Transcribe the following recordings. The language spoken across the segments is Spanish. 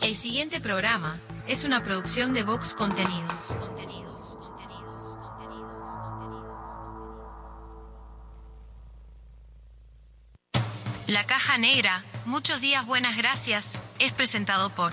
El siguiente programa es una producción de Vox Contenidos. Contenidos, contenidos, contenidos, contenidos. La caja negra, muchos días buenas gracias, es presentado por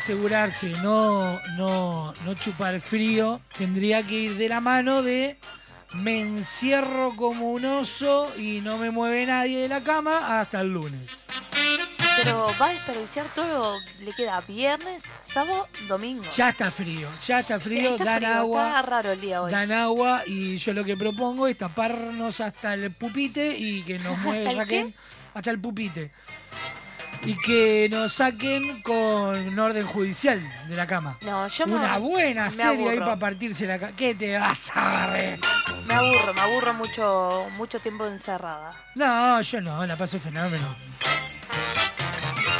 Asegurarse, no, no, no chupar frío, tendría que ir de la mano de me encierro como un oso y no me mueve nadie de la cama hasta el lunes. Pero va a desperdiciar todo. Le queda viernes, sábado, domingo. Ya está frío, ya está frío, Está dan frío, agua. Está raro el día hoy. Dan agua y yo lo que propongo es taparnos hasta el pupite y que nos mueve, ¿El saquen hasta el pupite. Y que nos saquen con orden judicial de la cama. No, yo me- Una buena me serie ahí para partirse la cama. ¿Qué te vas a barrer? Me aburro, me aburro mucho, mucho tiempo encerrada. No, yo no, la paso fenómeno.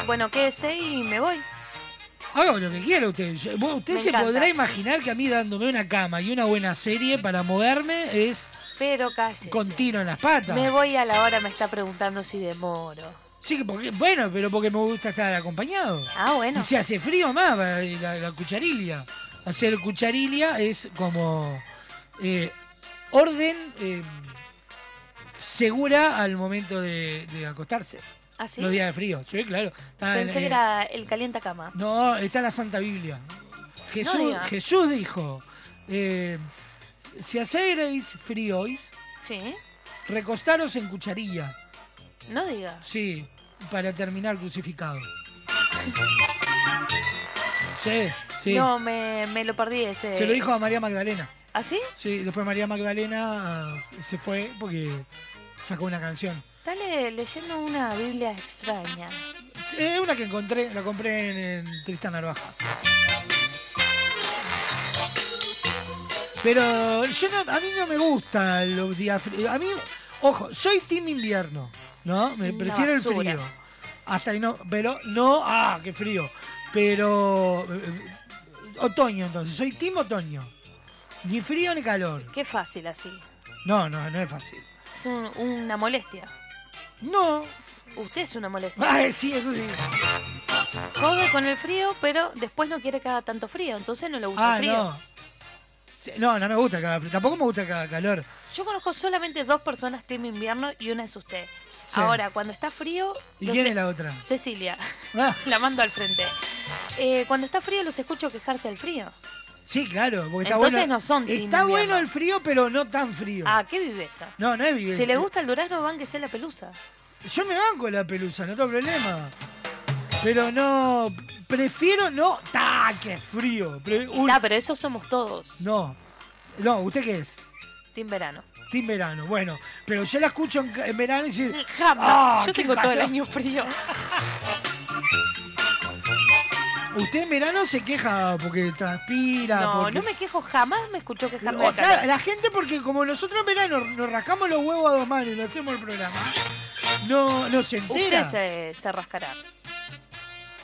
Bueno, quédese y me voy. Haga lo que quiera usted. Usted Me se encanta. podrá imaginar que a mí dándome una cama y una buena serie para moverme es Pero cállese. con tiro en las patas. Me voy a la hora, me está preguntando si demoro. Sí, porque, bueno, pero porque me gusta estar acompañado. Ah, bueno. Y si hace frío más, la, la cucharilia. Hacer cucharilia es como eh, orden eh, segura al momento de, de acostarse. ¿Ah, sí? Los días de frío, sí, claro. Está en- Pensé que eh, era el calienta cama. No, está en la Santa Biblia. Jesús. Jesús dijo, eh, si hacéis fríos, Sí, recostaros en cucharilla. No diga. Sí, para terminar crucificado. Sí, sí. No, me, me lo perdí ese. Se lo dijo a María Magdalena. ¿Ah, sí? Sí, después María Magdalena ah, se fue porque sacó una canción. Está le- leyendo una Biblia extraña. Es una que encontré, la compré en, en Tristán Narvaja. Pero yo no- a mí no me gustan los días fríos. A mí, ojo, soy team invierno, ¿no? Me prefiero el frío. Hasta ahí no, pero no, ah, qué frío. Pero eh, eh, otoño entonces, soy team otoño. Ni frío ni calor. Qué fácil así. No, no, no es fácil. Es un- una molestia. No. Usted es una molestia. Ay, sí, eso sí. Jode con el frío, pero después no quiere que haga tanto frío. Entonces no le gusta el Ah, frío. no. Sí, No, no me gusta cada frío. Tampoco me gusta cada calor. Yo conozco solamente dos personas team invierno y una es usted. Sí. Ahora, cuando está frío... ¿Y quién e- es la otra? Cecilia. Ah, La mando al frente. Eh, cuando está frío los escucho quejarse del frío. sí, claro. Porque está Entonces bueno. no son Está bueno el frío, pero no tan frío. Ah, qué viveza. No, no es viveza. Si le gusta el durazno, van que sea la pelusa. Yo me banco la pelusa, no tengo problema. Pero no. Prefiero no. ¡Ta! ¡Qué frío! Pre- Ah, pero eso somos todos. No. No, ¿usted qué es? Team verano. Team verano. Bueno, pero yo la escucho en, verano y decir. Jamás. ¡Ah, Yo tengo todo el año frío. Usted en verano se queja porque transpira. No, porque... no me quejo. Jamás me escuchó quejarme No, de claro, la gente porque como nosotros en verano nos rascamos los huevos a dos manos y no hacemos el programa, no, no se entera. Usted se, se rascará.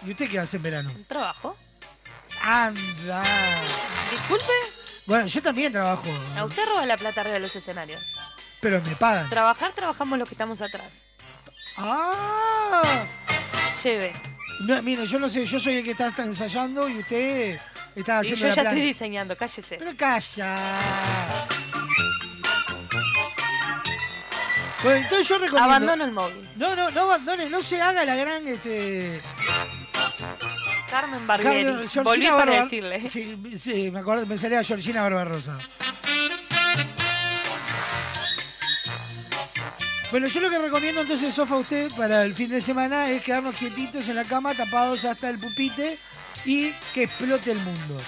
¿Y usted qué hace en verano? ¿Un trabajo? Anda. Disculpe, Bueno, yo también trabajo, a usted roba la plata arriba de los escenarios. pero me pagan. Trabajar, trabajamos los que estamos atrás. Ah. Lleve. No, mire, yo no sé, yo soy el que está, está ensayando y usted está Y haciendo yo la ya plana. estoy diseñando, cállese. Pero calla. Bueno, entonces yo recomiendo. Abandono el móvil. No, no, no abandone, no se haga la gran este. Carmen Barbieri. Carmen- Volví para Barba- decirle. Sí, sí, me acuerdo, me salía Georgina Barbarosa. Bueno, yo lo que recomiendo entonces, Sofa, a usted para el fin de semana es quedarnos quietitos en la cama, tapados hasta el pupite y que explote el mundo.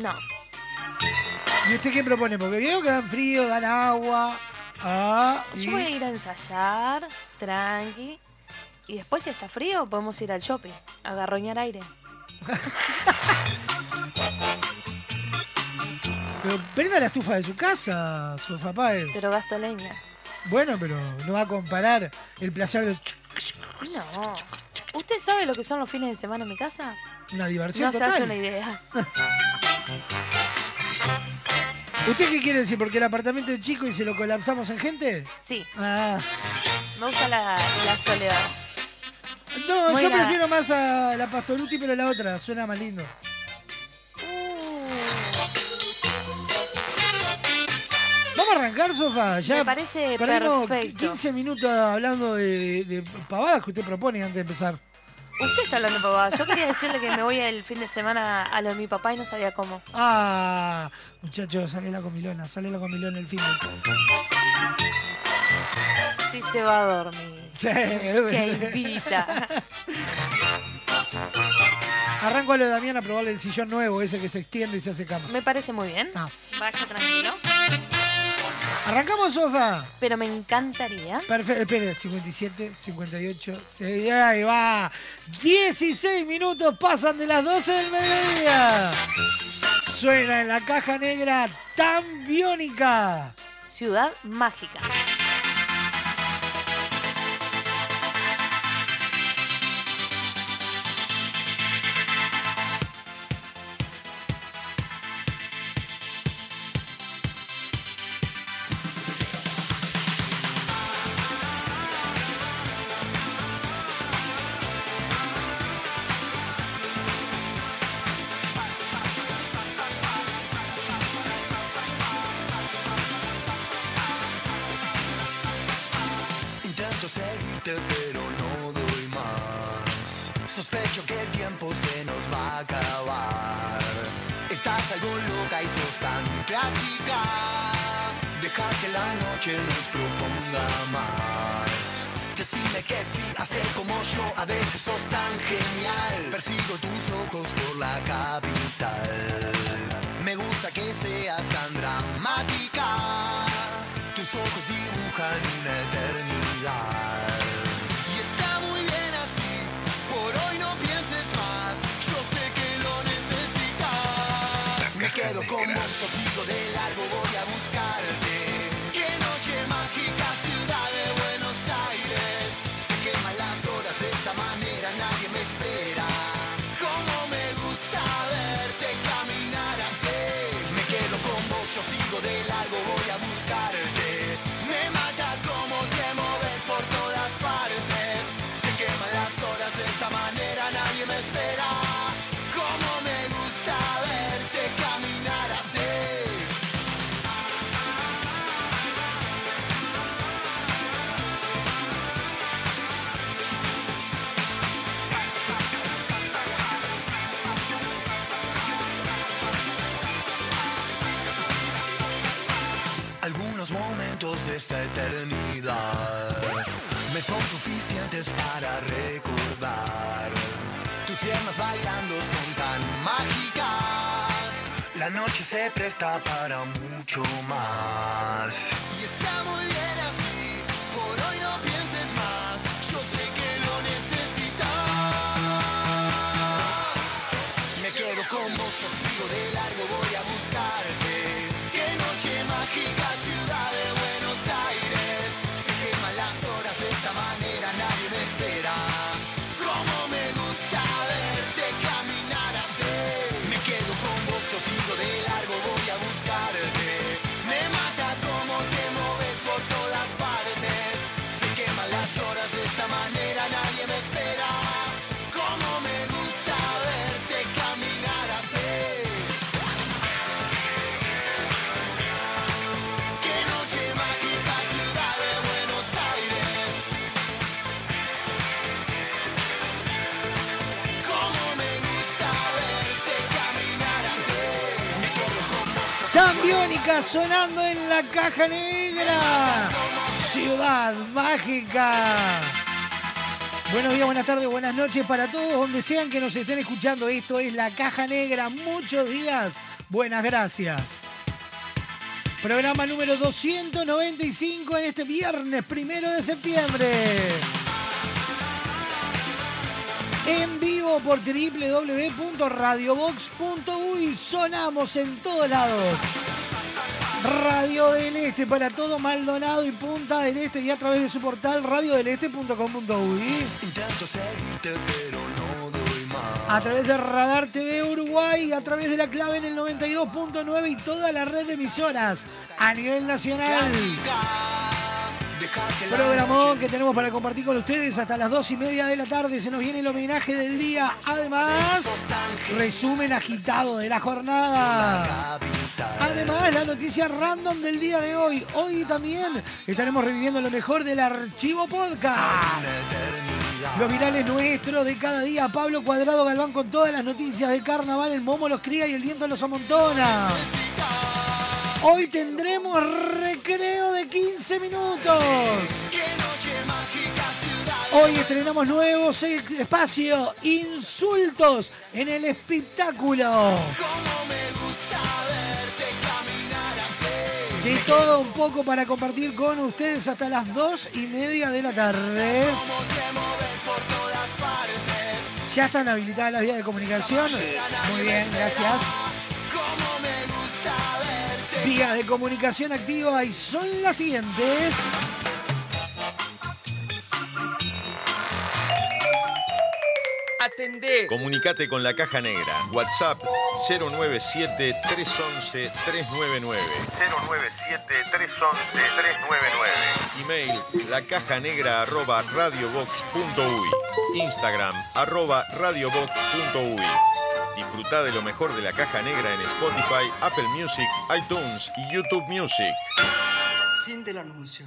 No. ¿Y usted qué propone? Porque veo que dan frío, dan agua. Ah, y- Yo voy a ir a ensayar, tranqui. Y después, si está frío, podemos ir al shopping, a garroñar aire. Pero prenda la estufa de su casa, su papá. Pero gasto leña. Bueno, pero no va a comparar el placer de No. ¿Usted sabe lo que son los fines de semana en mi casa? una diversión No se hace una idea. ¿Usted qué quiere decir? ¿Porque el apartamento es chico y se lo colapsamos en gente? Sí, Ah. me gusta la, la soledad. No, Muy yo prefiero más a la Pastoruti, pero la otra, suena más lindo. Vamos a arrancar, Sofá. Ya Me parece perfecto. 15 minutos hablando de, de pavadas que usted propone antes de empezar. Usted está hablando papá. Yo quería decirle que me voy el fin de semana a lo de mi papá y no sabía cómo. Ah, muchachos, sale la comilona, sale la comilona el fin. Sí se va a dormir. Sí. Que invita. Arranco a lo de Damián a probarle el sillón nuevo, ese que se extiende y se hace cama. Me parece muy bien. Ah. Vaya tranquilo. ¿Arrancamos, Sofa? Pero me encantaría. Perfecto, espere, 57, 58, se- ahí va. 16 minutos pasan de las 12 del mediodía. Suena en la caja negra tan biónica. Ciudad mágica. Que la noche nos proponga más Decime que sí, hacer como yo, a veces sos tan genial Persigo tus ojos por la capital Me gusta que seas tan dramática tus ojos dibujan una eternidad. Y está muy bien así, por hoy no pienses más. Yo sé que lo necesitas. Me quedo con vos, sigo de largo, voy a buscarte. Algunos momentos de esta eternidad me son suficientes para recordar. Tus piernas bailando son tan mágicas. La noche se presta para mucho más. Y está muy bien así. Por hoy no pienses más. Yo sé que lo necesitas. Me quedo con yo sigo de largo, voy a Sonando en la caja negra. Ciudad mágica. Buenos días, buenas tardes, buenas noches para todos, donde sean que nos estén escuchando. Esto es La Caja Negra. Muchos días, buenas gracias. Programa número 295 en este viernes primero de septiembre. En vivo por www.radiobox.uy. Sonamos en todos lados. Radio del Este para todo Maldonado y Punta del Este y a través de su portal radiodeleste.com.uy. Intento seguirte, pero no doy más. A través de Radar TV Uruguay, a través de la clave en el 92.9 y toda la red de emisoras a nivel nacional. Programón que tenemos para compartir con ustedes hasta las dos y media de la tarde. Se nos viene el homenaje del día. Además, resumen agitado de la jornada. Además, la noticia random del día de hoy. Hoy también estaremos reviviendo lo mejor del archivo podcast. Los virales nuestros de cada día. Pablo Cuadrado Galván con todas las noticias de carnaval. El momo los cría y el viento los amontona. Hoy tendremos recreo de 15 minutos. Hoy estrenamos nuevos espacios, insultos en el espectáculo. De todo un poco para compartir con ustedes hasta las dos y media de la tarde. Ya están habilitadas las vías de comunicación. Muy bien, gracias. Vías de comunicación activa y son las siguientes. Atendé. Comunicate con la Caja Negra. WhatsApp 097-311-399. 097-311-399. Email lacajanegra arroba radiobox.uy. Instagram arroba radiobox.uy. Disfruta de lo mejor de la Caja Negra en Spotify, Apple Music, iTunes y YouTube Music. Fin del anuncio.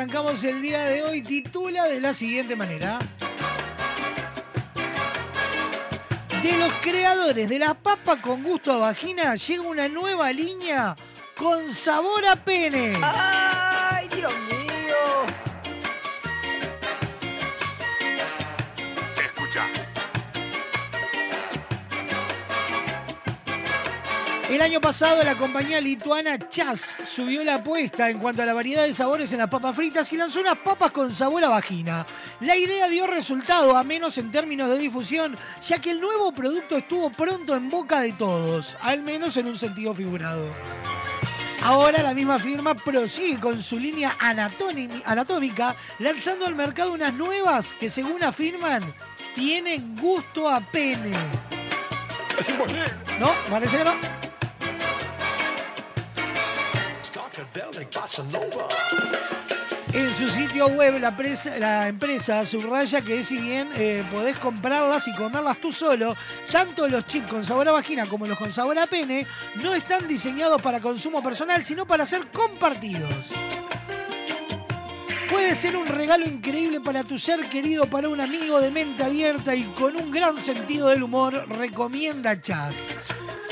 Arrancamos el día de hoy titula de la siguiente manera. De los creadores de la papa con gusto a vagina llega una nueva línea con sabor a pene. ¡Ay, El año pasado la compañía lituana Chas subió la apuesta en cuanto a la variedad de sabores en las papas fritas y lanzó unas papas con sabor a vagina. La idea dio resultado, a menos en términos de difusión, ya que el nuevo producto estuvo pronto en boca de todos, al menos en un sentido figurado. Ahora la misma firma prosigue con su línea anatómica, lanzando al mercado unas nuevas que según afirman tienen gusto a pene. Es imposible. ¿No? Parece que no. En su sitio web, la, presa- la empresa subraya que si bien eh, podés comprarlas y comerlas tú solo, tanto los chips con sabor a vagina como los con sabor a pene no están diseñados para consumo personal, sino para ser compartidos. Puede ser un regalo increíble para tu ser querido, para un amigo de mente abierta y con un gran sentido del humor, recomienda Chas.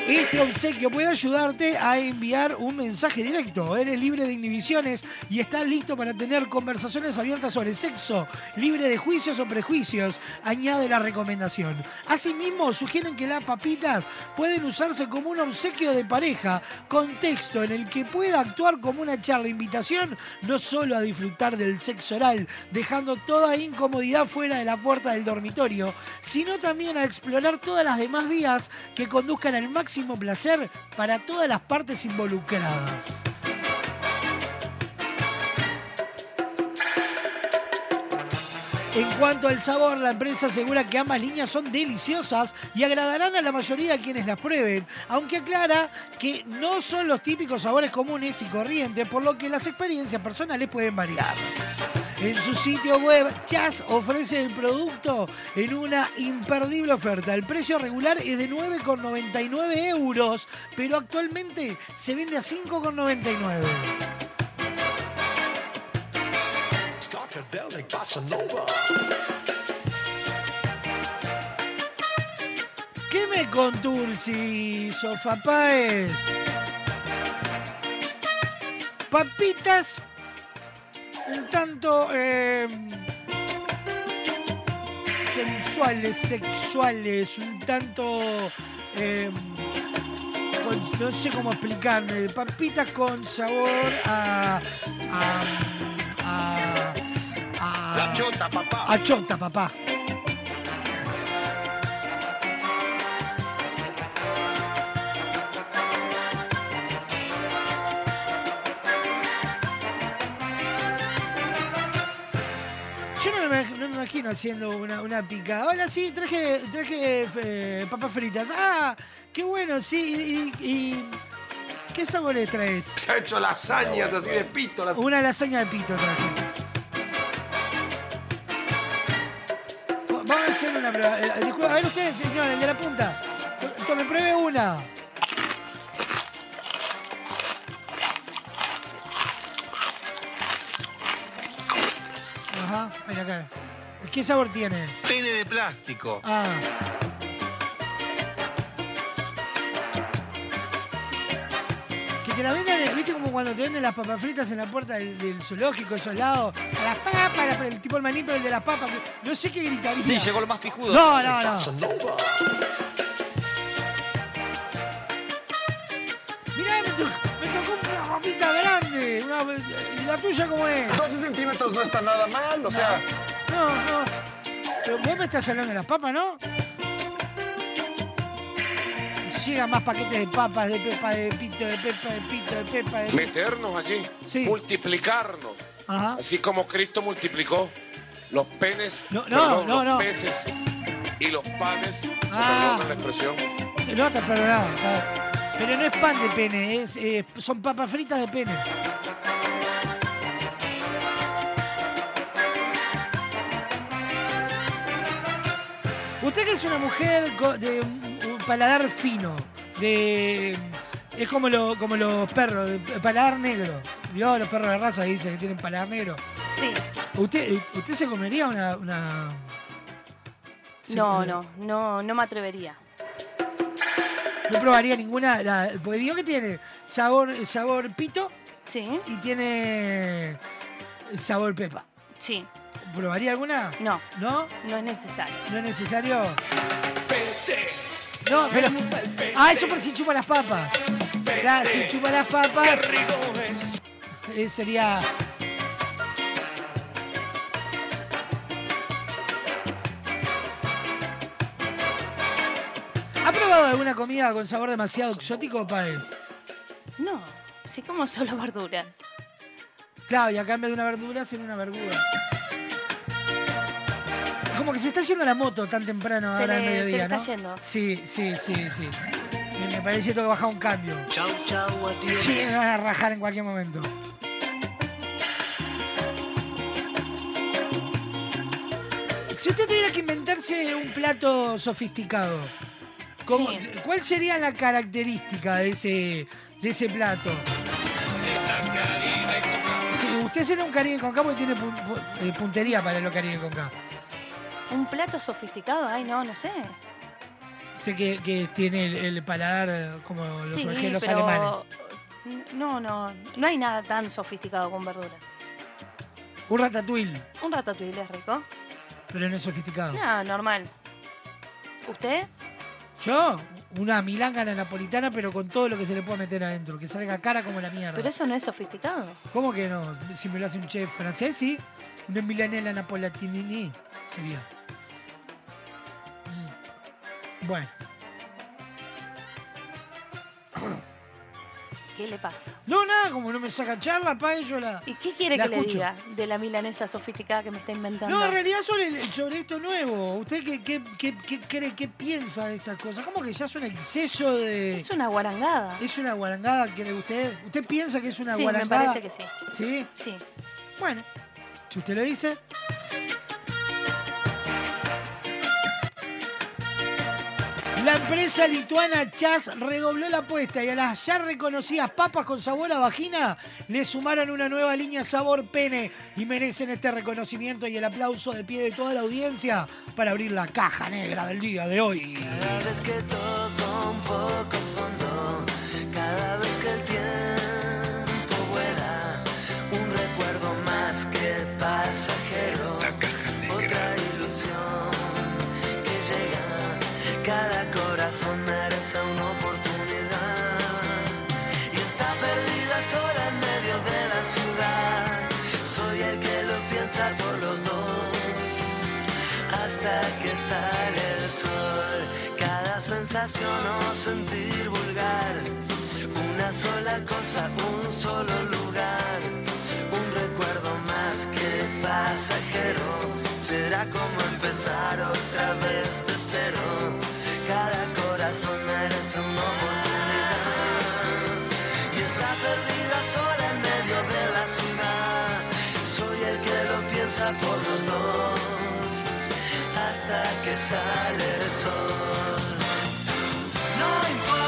Este obsequio puede ayudarte a enviar un mensaje directo. Eres libre de inhibiciones y estás listo para tener conversaciones abiertas sobre sexo, libre de juicios o prejuicios, añade la recomendación. Asimismo, sugieren que las papitas pueden usarse como un obsequio de pareja, contexto en el que pueda actuar como una charla invitación, no solo a disfrutar del sexo oral, dejando toda incomodidad fuera de la puerta del dormitorio, sino también a explorar todas las demás vías que conduzcan al máximo placer para todas las partes involucradas. En cuanto al sabor, la empresa asegura que ambas líneas son deliciosas y agradarán a la mayoría de quienes las prueben, aunque aclara que no son los típicos sabores comunes y corrientes, por lo que las experiencias personales pueden variar. En su sitio web, Chas ofrece el producto en una imperdible oferta. El precio regular es de 9,99 euros, pero actualmente se vende a 5,99. Skunkadelic Bossa Nova. ¿Qué me contursi, Sofá Páez? Papitas un tanto eh, sensuales, sexuales, un tanto... eh, con- no sé cómo explicarme. Papitas con sabor a... a, a, a- La chota, papá. A chota, papá. No me, imag- no me imagino haciendo una, una picada. Hola, sí, traje, traje eh, papas fritas. Ah, qué bueno, sí. Y, y- ¿Qué sabores traes? Se ha hecho lasañas así de pito. las- Una lasaña de pito traje. Vamos a hacer una prueba. Eh, a ver ustedes, señor, el de la punta. Tome, pruebe una. Ajá, ahí acá. ¿Qué sabor tiene? Pene de plástico. Ah. Que te la vendan, eh, viste como cuando te venden las papas fritas en la puerta del, del zoológico, esos lados. Las papas, la- el tipo el maní, pero el de las papas. que no sé qué gritaría. Sí, llegó lo más pijudo. No, no, no. Mirá, me, to- me tocó una papita grande. Una- ¿Y la tuya cómo es? 12 centímetros no está nada mal, o sea. No, no. Pero vos me estás hablando de las papas, ¿no? Llegan más paquetes de papas, de pepa, de pito, de pepa, de pito, de pepa, de... Meternos allí, multiplicarnos. Ajá. Así como Cristo multiplicó los penes, No, no, perdón, no, los peces y los panes. Ah. perdonan la expresión. No, está perdonado. Pero no es pan de pene, es, eh, son papas fritas de pene. Usted que es una mujer de un paladar fino, de es como, lo- como los perros, de paladar negro. ¿Vio? Los perros de raza que dicen que tienen paladar negro. Sí. ¿Usted, usted se comería una... No, no, no, no me atrevería. No probaría ninguna. La, porque digo que tiene sabor, sabor pito. Sí. Y tiene sabor pepa. Sí. ¿Probaría alguna? No. ¿No? No es necesario. ¿No es necesario? No, pero. Ah, eso por si chupa las papas. Claro, si chupa las papas. eh, sería. ¿Ha probado alguna comida con sabor demasiado exótico, Páez? No, sí como solo verduras. Claro, y acá en vez de una verdura, hacen una verdura. Como que se está yendo la moto tan temprano Se ahora le- al mediodía, se le está ¿no? yendo. Sí, sí, sí, sí. Me, me parece que tengo que bajar un cambio. Chau, chau, a ti. Sí, me van a rajar en cualquier momento. Si usted tuviera que inventarse un plato sofisticado, ¿cómo- Sí. ¿cuál sería la característica de ese, de ese plato? Sí, usted será un caribe con K porque tiene pu- pu- eh, puntería para lo caribe con K. Un plato sofisticado, ay, no, no sé. Usted que, que tiene el, el paladar como los sí, pero alemanes. no, no, no hay nada tan sofisticado con verduras. Un ratatouille, Un ratatouille es rico. pero no es sofisticado. No, normal. ¿Usted? Yo, una milanga a la napolitana, pero con todo lo que se le pueda meter adentro, que salga cara como la mierda. Pero eso no es sofisticado. ¿Cómo que no? Si me lo hace un chef francés, sí. Una milanela napoletanini sería. Bueno. ¿Qué le pasa? No, nada, como no me saca charla, pa' ello la. ¿Y qué quiere La que escucho. le diga de la milanesa sofisticada que me está inventando? No, en realidad sobre, sobre esto nuevo. ¿Usted qué, qué, qué, qué cree, qué piensa de estas cosas? ¿Cómo que ya es un exceso de. Es una guarangada. ¿Es una guarangada, cree usted? ¿Usted piensa que es una Sí, me guarangada? parece que sí. ¿Sí? Sí. Bueno, si usted lo dice. La empresa lituana Chas redobló la apuesta y a las ya reconocidas papas con sabor a vagina le sumaron una nueva línea sabor pene y merecen este reconocimiento y el aplauso de pie de toda la audiencia para abrir la caja negra del día de hoy. Cada vez que toco un poco fondo, cada vez que el tiempo vuela, un recuerdo más que cada corazón merece una oportunidad y está perdida sola en medio de la ciudad. Soy el que lo piensa por los dos hasta que sale el sol. Cada sensación o sentir vulgar, una sola cosa, un solo lugar, un recuerdo más que pasajero. Será como empezar otra vez de cero. Corazón merece una oportunidad y está perdida sola en medio de la ciudad. Soy el que lo piensa por los dos hasta que sale el sol. No importa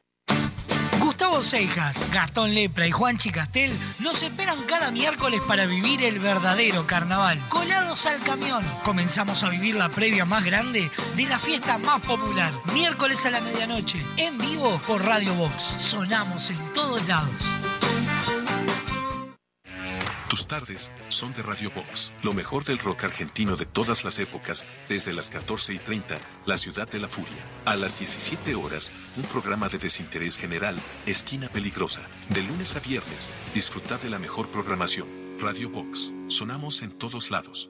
Gustavo Gastón Lepra y Juan Chicastel nos esperan cada miércoles para vivir el verdadero carnaval. Colados al camión. Comenzamos a vivir la previa más grande de la fiesta más popular. Miércoles a la medianoche, en vivo por Radio Box. Sonamos en todos lados. Tus tardes son de Radio Box, lo mejor del rock argentino de todas las épocas, desde las 14 y 30, La Ciudad de la Furia. A las 17 horas, un programa de desinterés general, Esquina Peligrosa. De lunes a viernes, disfruta de la mejor programación. Radio Box, sonamos en todos lados.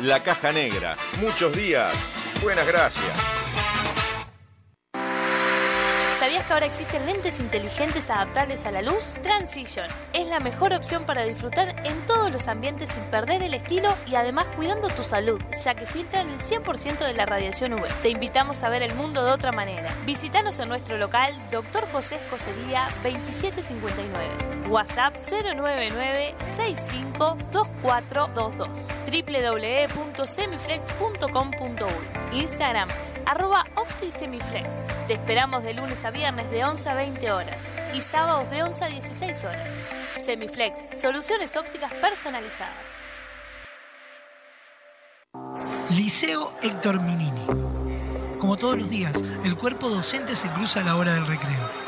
La Caja Negra. Muchos días. Buenas gracias. Ahora existen lentes inteligentes adaptables a la luz? Transition es la mejor opción para disfrutar en todos los ambientes sin perder el estilo y además cuidando tu salud, ya que filtran el 100% de la radiación UV. Te invitamos a ver el mundo de otra manera. Visítanos en nuestro local Dr. José Escocería 2759. WhatsApp 099-652422. www.semiflex.com.uy Instagram arroba OptiSemiflex. Te esperamos de lunes a viernes de 11 a 20 horas y sábados de 11 a 16 horas. Semiflex, soluciones ópticas personalizadas. Liceo Héctor Minini. Como todos los días, el cuerpo docente se cruza a la hora del recreo.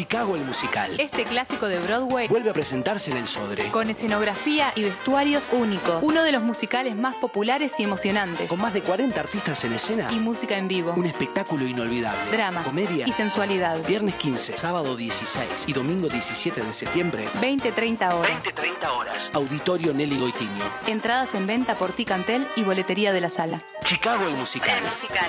Chicago el musical. Este clásico de Broadway Vuelve a presentarse en el Sodre. con escenografía y vestuarios únicos. Uno de los musicales más populares y emocionantes. Con más de 40 artistas en escena. Y música en vivo. Un espectáculo inolvidable. Drama. Comedia. Y sensualidad. Viernes 15, sábado 16 y domingo 17 de septiembre. 20-30 horas. 20-30 horas. Auditorio Nelly Goitiño. Entradas en venta por Ticantel y boletería de la sala. Chicago el musical. musical.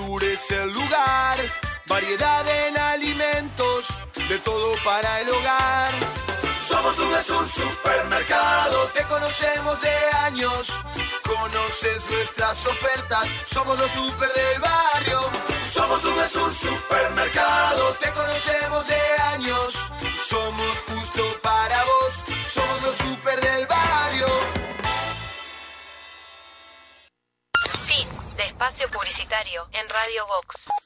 Es el lugar. Variedad en alimentos, de todo para el hogar. Somos VSUR Supermercado, te conocemos de años. Conoces nuestras ofertas, somos los super del barrio. Somos VSUR Supermercado, te conocemos de años. Espacio publicitario en Radio Vox.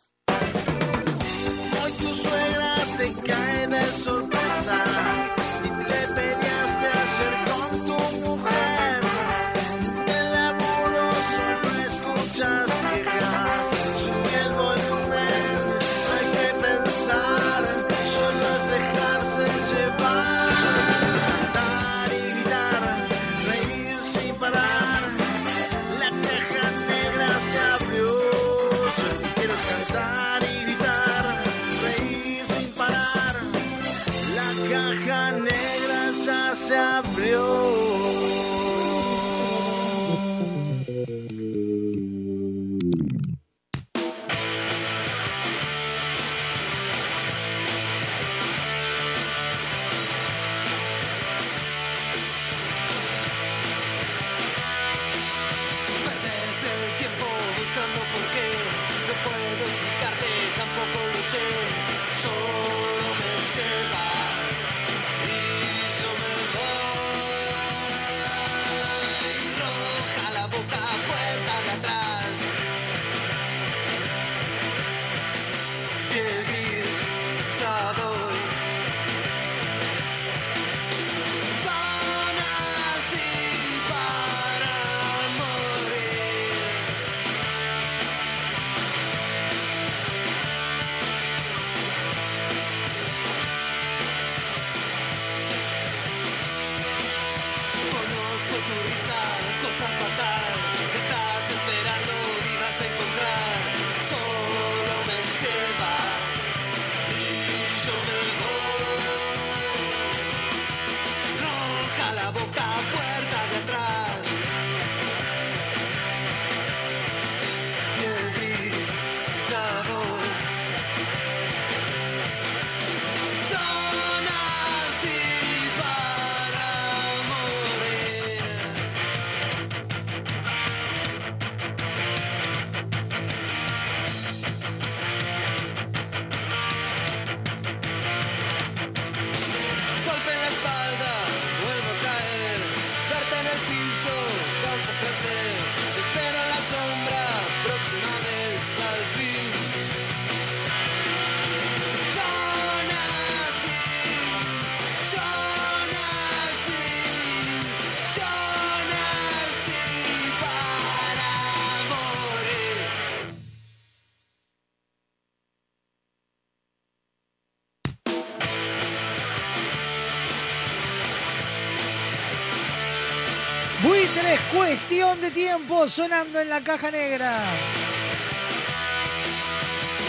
De tiempo sonando en la caja negra.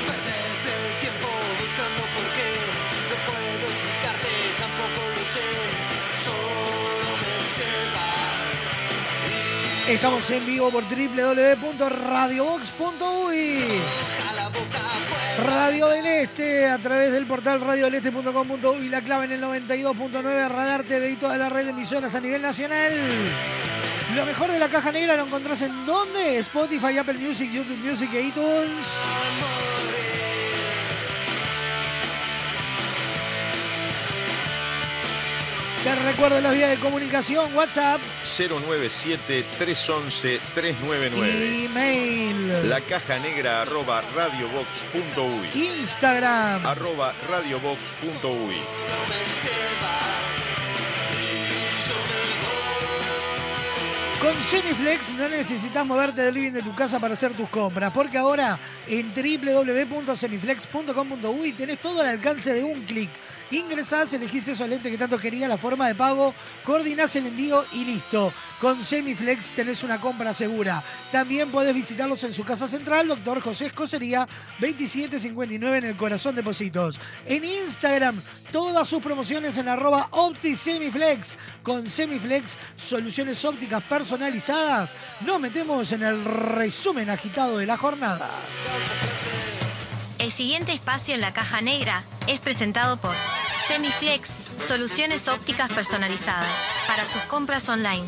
Perdes el tiempo buscando por qué. No puedo explicarte, tampoco lo sé. Solo me sé va. Estamos en vivo por www.radiobox.uy. Radio del Este a través del portal radiodeleste.com.uy la clave en el 92.9 Radar TV y toda la red de emisoras a nivel nacional. Lo mejor de la caja negra lo encontrás en dónde? Spotify, Apple Music, YouTube Music e iTunes. Te recuerdo las vías de comunicación, WhatsApp, 097-311-399. email, La caja negra arroba radiobox.uy. Instagram. Arroba radiobox.uy. Con Semiflex no necesitas moverte del living de tu casa para hacer tus compras, porque ahora en www.semiflex.com.uy tenés todo al alcance de un clic. Ingresás, elegís esos lentes que tanto quería, la forma de pago, coordinás el envío y listo. Con Semiflex tenés una compra segura. También podés visitarlos en su casa central, Doctor José Escocería, 2759 en el corazón de Positos. En Instagram, todas sus promociones en arroba OptiSemiflex. Con Semiflex, soluciones ópticas personalizadas. Nos metemos en el resumen agitado de la jornada. El siguiente espacio en la caja negra es presentado por Semiflex, soluciones ópticas personalizadas para sus compras online.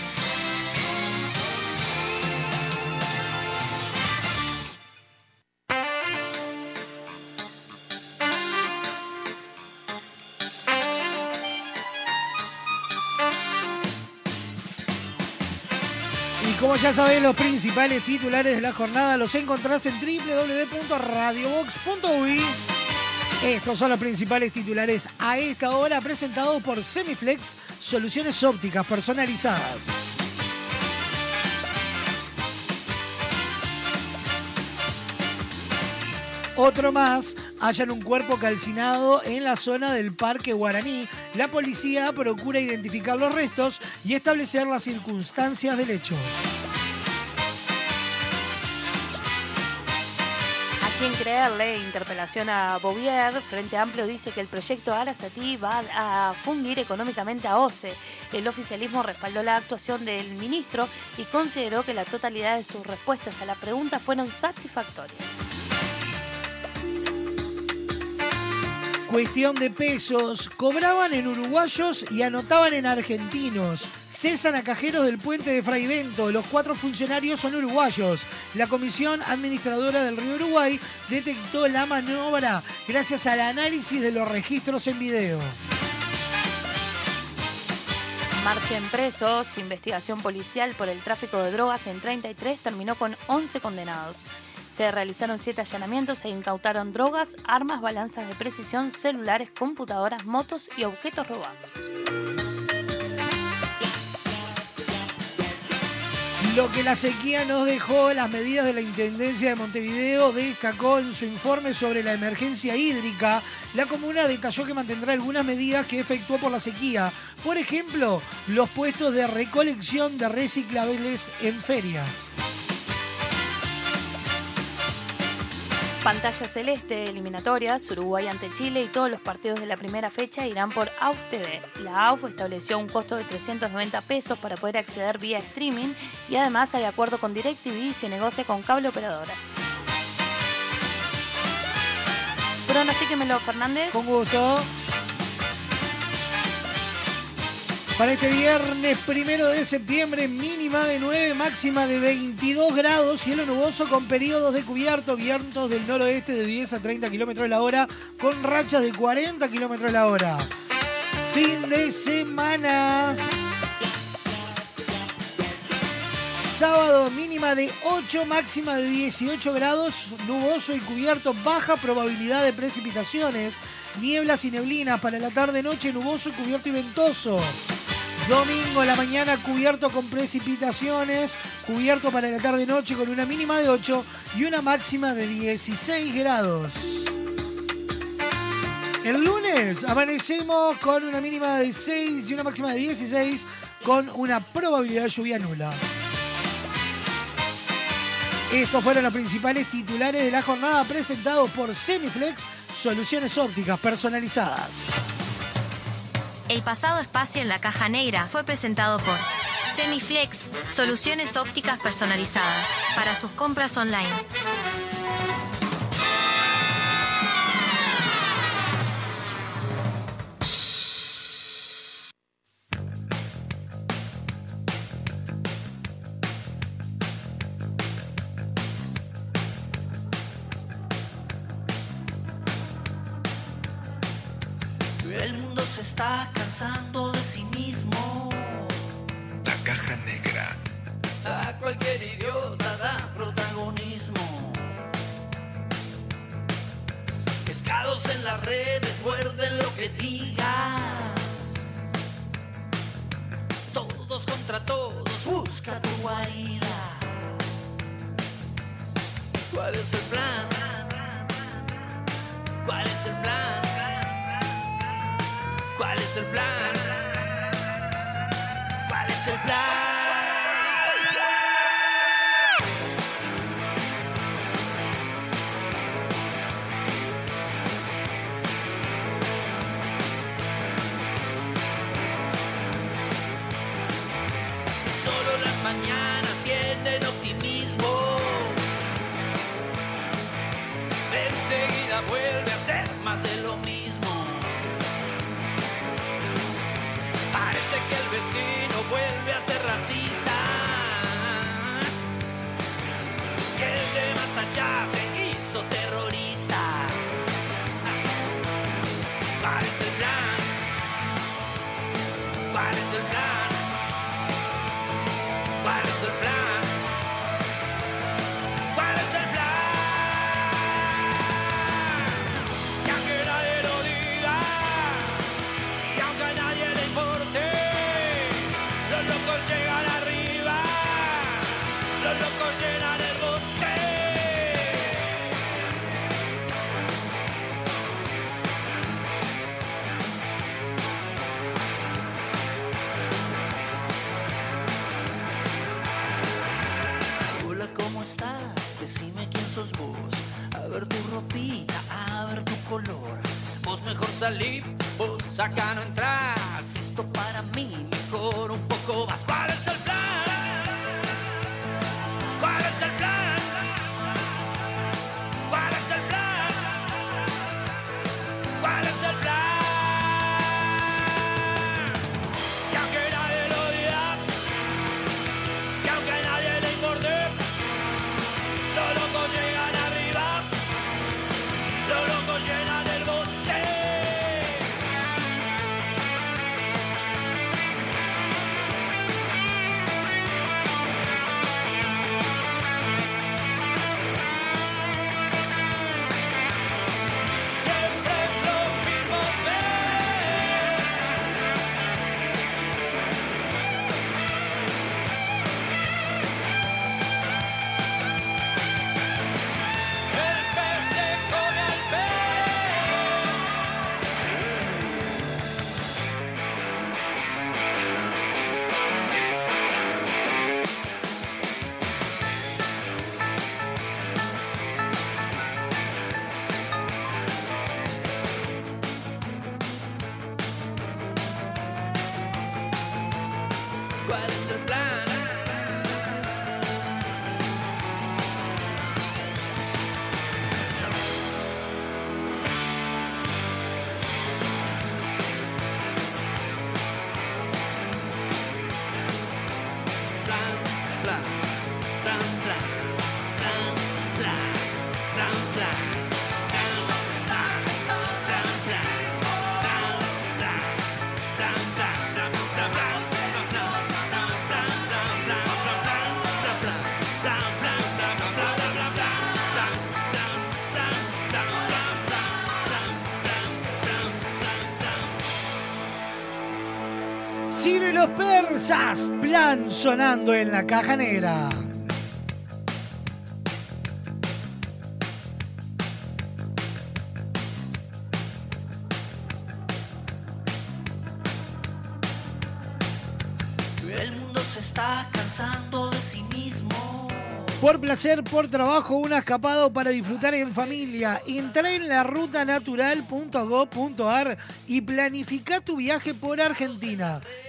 Ya sabés, los principales titulares de la jornada los encontrás en www.radiobox.uy. Estos son los principales titulares a esta hora presentados por Semiflex, soluciones ópticas personalizadas. Otro más, hallan un cuerpo calcinado en la zona del Parque Guaraní. La policía procura identificar los restos y establecer las circunstancias del hecho. ¿A quién creerle? Interpelación a Bouvier. Frente Amplio dice que el proyecto Arasatí va a fundir económicamente a OCE. El oficialismo respaldó la actuación del ministro y consideró que la totalidad de sus respuestas a la pregunta fueron satisfactorias. Cuestión de pesos. Cobraban en uruguayos y anotaban en argentinos. Cesan a cajeros del puente de Fraivento. Los cuatro funcionarios son uruguayos. La comisión administradora del Río Uruguay detectó la maniobra gracias al análisis de los registros en video. Marchen presos. Investigación policial por el tráfico de drogas en 33 terminó con 11 condenados. Se realizaron siete allanamientos e incautaron drogas, armas, balanzas de precisión, celulares, computadoras, motos y objetos robados. Lo que la sequía nos dejó, las medidas de la Intendencia de Montevideo destacó en su informe sobre la emergencia hídrica. La comuna detalló que mantendrá algunas medidas que efectuó por la sequía. Por ejemplo, los puestos de recolección de reciclables en ferias. Pantalla celeste, eliminatorias, Uruguay ante Chile y todos los partidos de la primera fecha irán por AUF TV. La AUF estableció un costo de 390 pesos para poder acceder vía streaming y además hay acuerdo con DirecTV y se negocia con cable operadoras. Pronostíquemelo, Fernández. Con gusto. Para este viernes primero de septiembre, mínima de 9, máxima de 22 grados, cielo nuboso con periodos de cubierto, vientos del noroeste de 10 a 30 kilómetros la hora, con rachas de 40 kilómetros la hora. Fin de semana. Sábado mínima de 8, máxima de 18 grados, nuboso y cubierto, baja probabilidad de precipitaciones, nieblas y neblinas para la tarde-noche, nuboso y cubierto y ventoso. Domingo la mañana cubierto con precipitaciones, cubierto para la tarde-noche con una mínima de 8 y una máxima de 16 grados. El lunes amanecemos con una mínima de 6 y una máxima de 16 con una probabilidad de lluvia nula. Estos fueron los principales titulares de la jornada presentados por Semiflex, soluciones ópticas personalizadas. El pasado espacio en la caja negra fue presentado por Semiflex, soluciones ópticas personalizadas para sus compras online. Cansando de sí mismo. La caja negra. A cualquier idiota da protagonismo. Pescados en las redes, muerden lo que digas. Todos contra todos, busca tu guarida. ¿Cuál es el plan? Es el plan? ¿Cuál es el plan? Allá se hizo terrorista. ¿Cuál es el plan? ¿Cuál es el plan? ¿Cuál es el plan? Vos mejor salí, vos persas, plan sonando en la caja negra. El mundo se está cansando de sí mismo. Por placer, por trabajo, un escapado para disfrutar en familia. Entra en la rutanatural.gov.ar y planifica tu viaje por Argentina.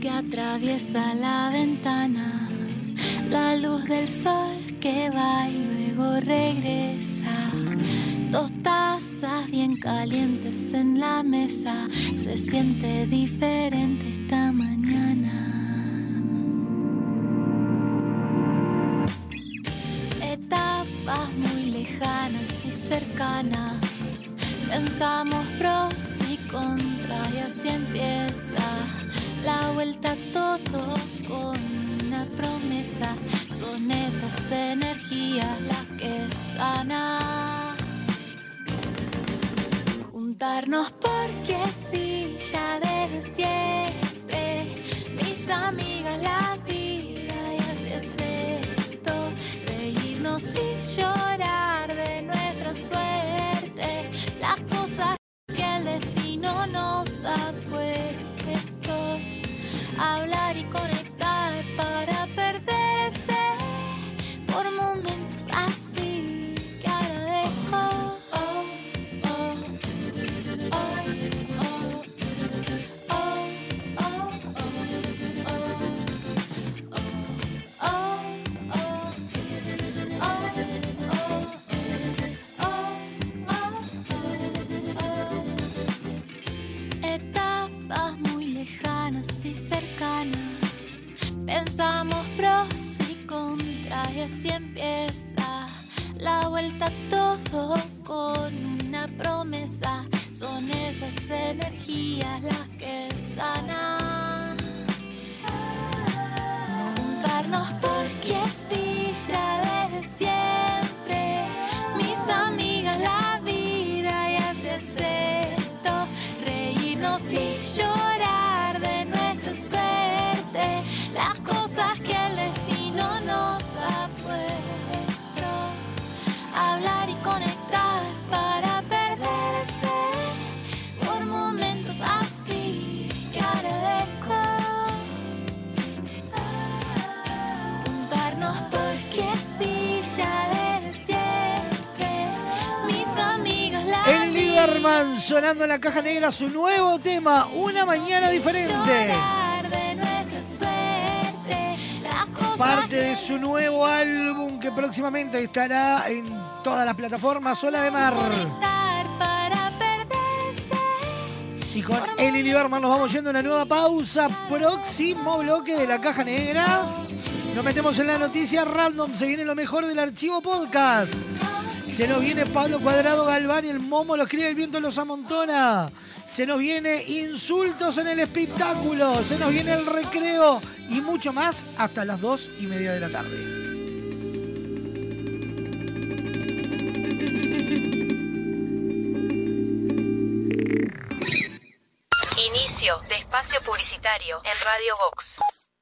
Que atraviesa la ventana, la luz del sol que va y luego regresa. Tazas bien calientes en la mesa, se siente diferente esta mañana. Etapas muy lejanas y cercanas, pensamos pros y contras y así empieza la vuelta a todo con una promesa. Son esas energías las que sanan. Juntarnos porque sí, ya desde siempre. Mis amigas, la vida y así es esto. Reírnos y llorar de nuestra suerte. Las cosas que el destino nos ha puesto. Hablar y conectar para perderse sonando en la caja negra su nuevo tema, Una Mañana Diferente. Parte de su nuevo álbum que próximamente estará en todas las plataformas Ola de Mar. Y con Eli Lieberman nos vamos yendo a una nueva pausa. Próximo bloque de la caja negra. Nos metemos en la noticia random. Se viene lo mejor del archivo podcast. Se nos viene Pablo Cuadrado Galván y el Momo los cría el viento los amontona. Se nos viene insultos en el espectáculo. Se nos viene el recreo y mucho más hasta las dos y media de la tarde. Inicio de espacio publicitario en Radio Vox.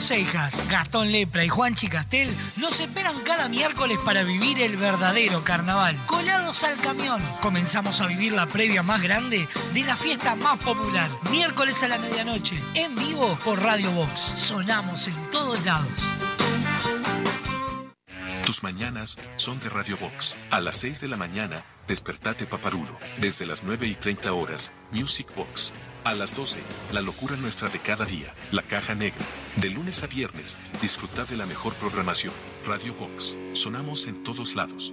Cejas, Gastón Lepra y Juan Chicastel nos esperan cada miércoles para vivir el verdadero carnaval. Colados al camión. Comenzamos a vivir la previa más grande de la fiesta más popular. Miércoles a la medianoche, en vivo por Radio Box. Sonamos en todos lados. Tus mañanas son de Radio Box. A las 6 de la mañana, despertate paparulo. Desde las 9 y 30 horas, Music Box. A las 12, la locura nuestra de cada día, la caja negra. De lunes a viernes, disfruta de la mejor programación. Radio Box. Sonamos en todos lados.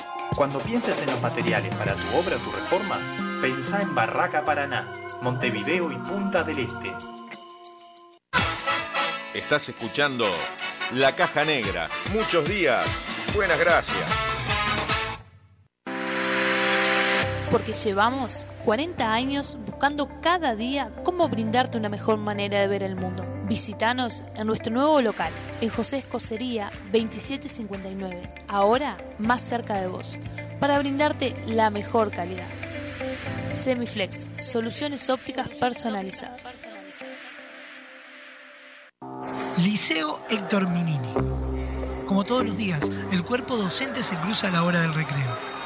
Cuando pienses en los materiales para tu obra o tu reforma, pensá en Barraca Paraná, Montevideo y Punta del Este. Estás escuchando La Caja Negra. Muchos días. Buenas gracias. Porque llevamos 40 años buscando cada día cómo brindarte una mejor manera de ver el mundo. Visítanos en nuestro nuevo local, en José Escocería 2759, ahora más cerca de vos, para brindarte la mejor calidad. Semiflex, soluciones ópticas personalizadas. Liceo Héctor Minini. Como todos los días, el cuerpo docente se cruza a la hora del recreo.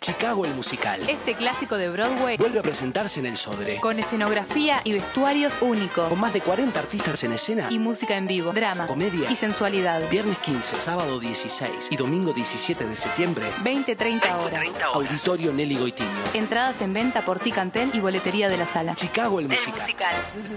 Chicago el musical. Este clásico de Broadway Vuelve a presentarse en el Sodre. con escenografía y vestuarios únicos. Con más de 40 artistas en escena. Y música en vivo, drama, Comedia. y sensualidad. Viernes 15, sábado 16 y domingo 17 de septiembre. 20-30 horas. Auditorio Nelly Goitiño. Entradas en venta por Ticantel y boletería de la sala. Chicago el musical. Con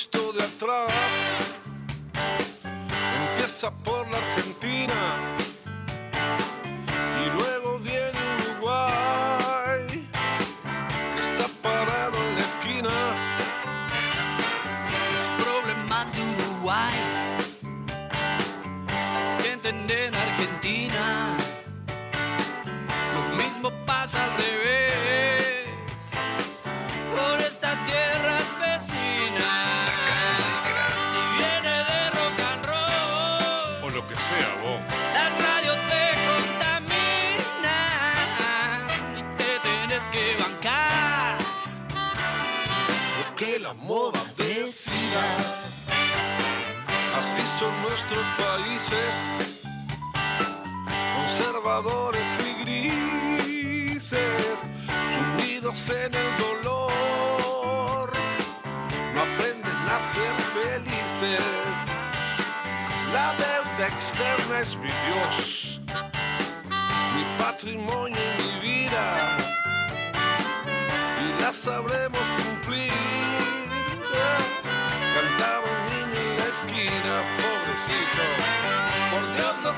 visto de atrás empieza por la Argentina y luego viene Uruguay que está parado en la esquina. Los problemas de Uruguay se sienten en Argentina. Lo mismo pasa al revés conservadores y grises, sumidos en el dolor. No aprenden a ser felices. La deuda externa es mi Dios,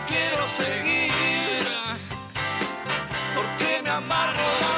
quiero seguir, porque me amargo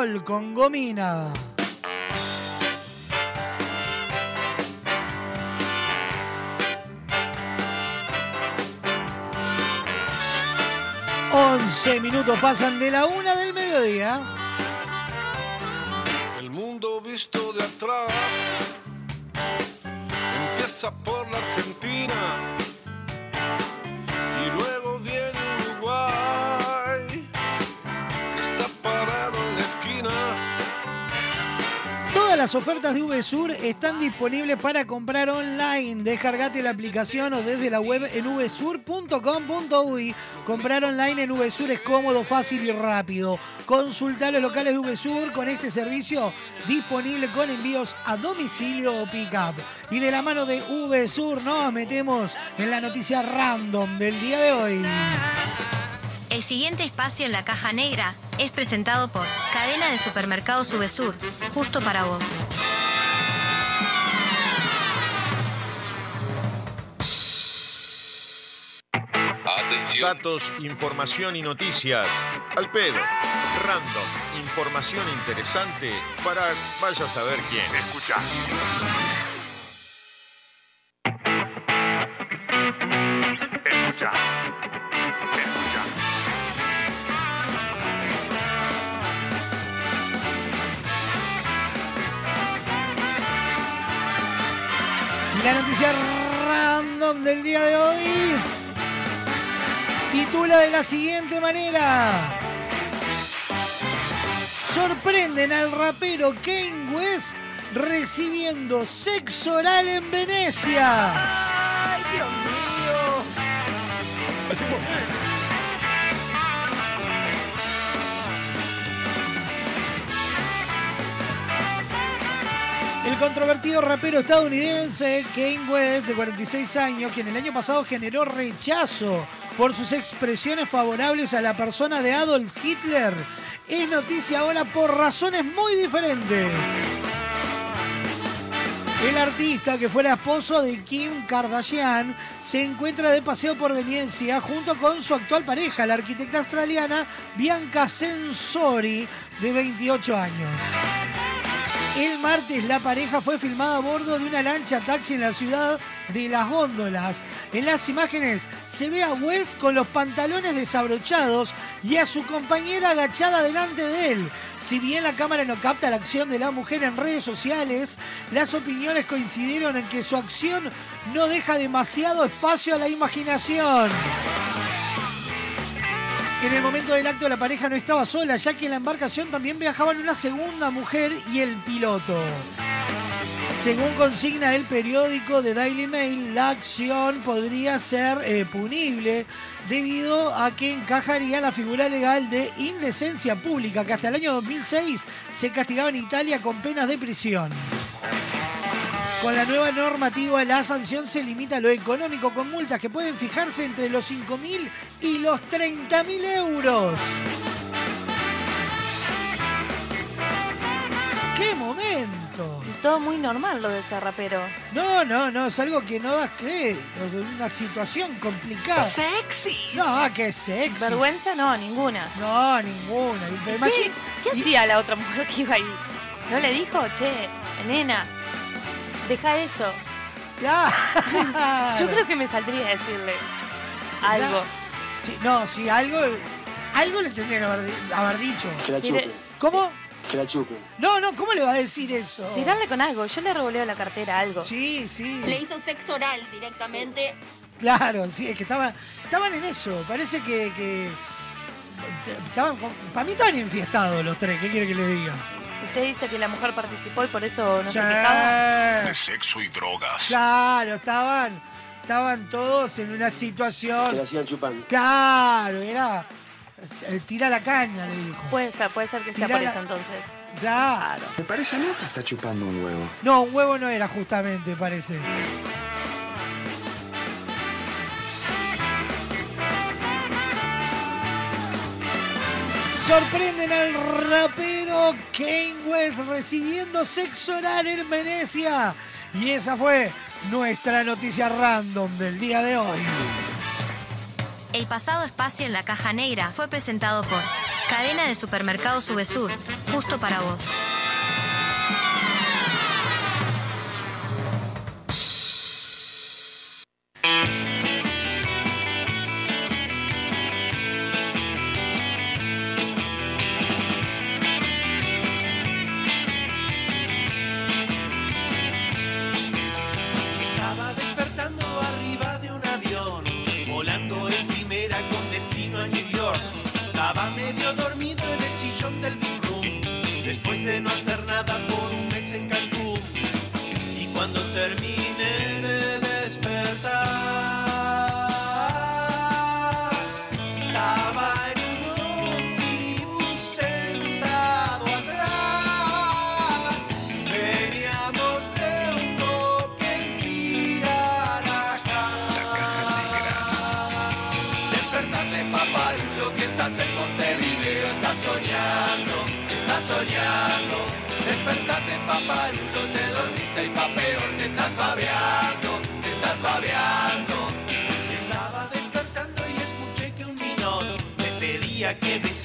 Sol con Gomina. Once minutos pasan de la una del mediodía. Las ofertas de VSUR están disponibles para comprar online. Descargate la aplicación o desde la web en vsur.com.uy. Comprar online en VSUR es cómodo, fácil y rápido. Consulta los locales de VSUR con este servicio disponible con envíos a domicilio o pick-up. Y de la mano de VSUR nos metemos en la noticia random del día de hoy. El siguiente espacio en la caja negra es presentado por Cadena de Supermercados Subesur, justo para vos. Atención. Datos, información y noticias. Al pedo. Random. Información interesante para vaya a saber quién. Escucha. Escucha. Escucha. La noticia random del día de hoy titula de la siguiente manera. Sorprenden al rapero Kane West recibiendo sexo oral en Venecia. ¡Ay, Dios mío! El controvertido rapero estadounidense Kane West, de 46 años, quien el año pasado generó rechazo por sus expresiones favorables a la persona de Adolf Hitler, es noticia ahora por razones muy diferentes. El artista, que fuera esposo de Kim Kardashian, se encuentra de paseo por Venecia junto con su actual pareja, la arquitecta australiana Bianca Sensori, de 28 años. El martes la pareja fue filmada a bordo de una lancha taxi en la ciudad de Las Góndolas. En las imágenes se ve a Wes con los pantalones desabrochados y a su compañera agachada delante de él. Si bien la cámara no capta la acción de la mujer en redes sociales, las opiniones coincidieron en que su acción no deja demasiado espacio a la imaginación. En el momento del acto la pareja no estaba sola, ya que en la embarcación también viajaban una segunda mujer y el piloto. Según consigna el periódico The Daily Mail, la acción podría ser eh, punible debido a que encajaría en la figura legal de indecencia pública, que hasta el año 2006 se castigaba en Italia con penas de prisión. Con la nueva normativa, la sanción se limita a lo económico con multas que pueden fijarse entre los 5.000 y los 30.000 euros. ¡Qué momento! Y todo muy normal lo de ese rapero. No, no, no, es algo que no das crédito, es una situación complicada. Sexy. No, qué sexy. Vergüenza no, ninguna. No, ninguna. ¿Qué, qué y- hacía la otra mujer que iba ahí? ¿No le dijo, che, nena, deja eso? Claro. Yo creo que me saldría a decirle algo. Sí, no, sí, algo, algo le tendría que haber, di- haber dicho. Que la chupe. ¿Cómo? Que la chupe. No, no, ¿cómo le va a decir eso? Tirarle con algo, yo le revoleo la cartera, algo. Sí, sí. Le hizo sexo oral directamente. Claro, sí, es que estaban, estaban en eso. Parece que, que estaban, para mí estaban enfiestados los tres. ¿Qué quiere que les diga? Usted dice que la mujer participó y por eso no se quejaba. De sexo y drogas. Claro, estaban, estaban todos en una situación. Que la sigan chupando. Claro, era eh, tira la caña, le dijo. Puede ser, puede ser que sea Tirá por la- eso entonces. Claro. Me parece a mí te está chupando un huevo. No, un huevo no era justamente, parece. Sorprenden al rapero Kane West recibiendo sexo oral en Venecia. Y esa fue nuestra noticia random del día de hoy. El pasado espacio en la caja negra fue presentado por Cadena de Supermercados Subesur, justo para vos.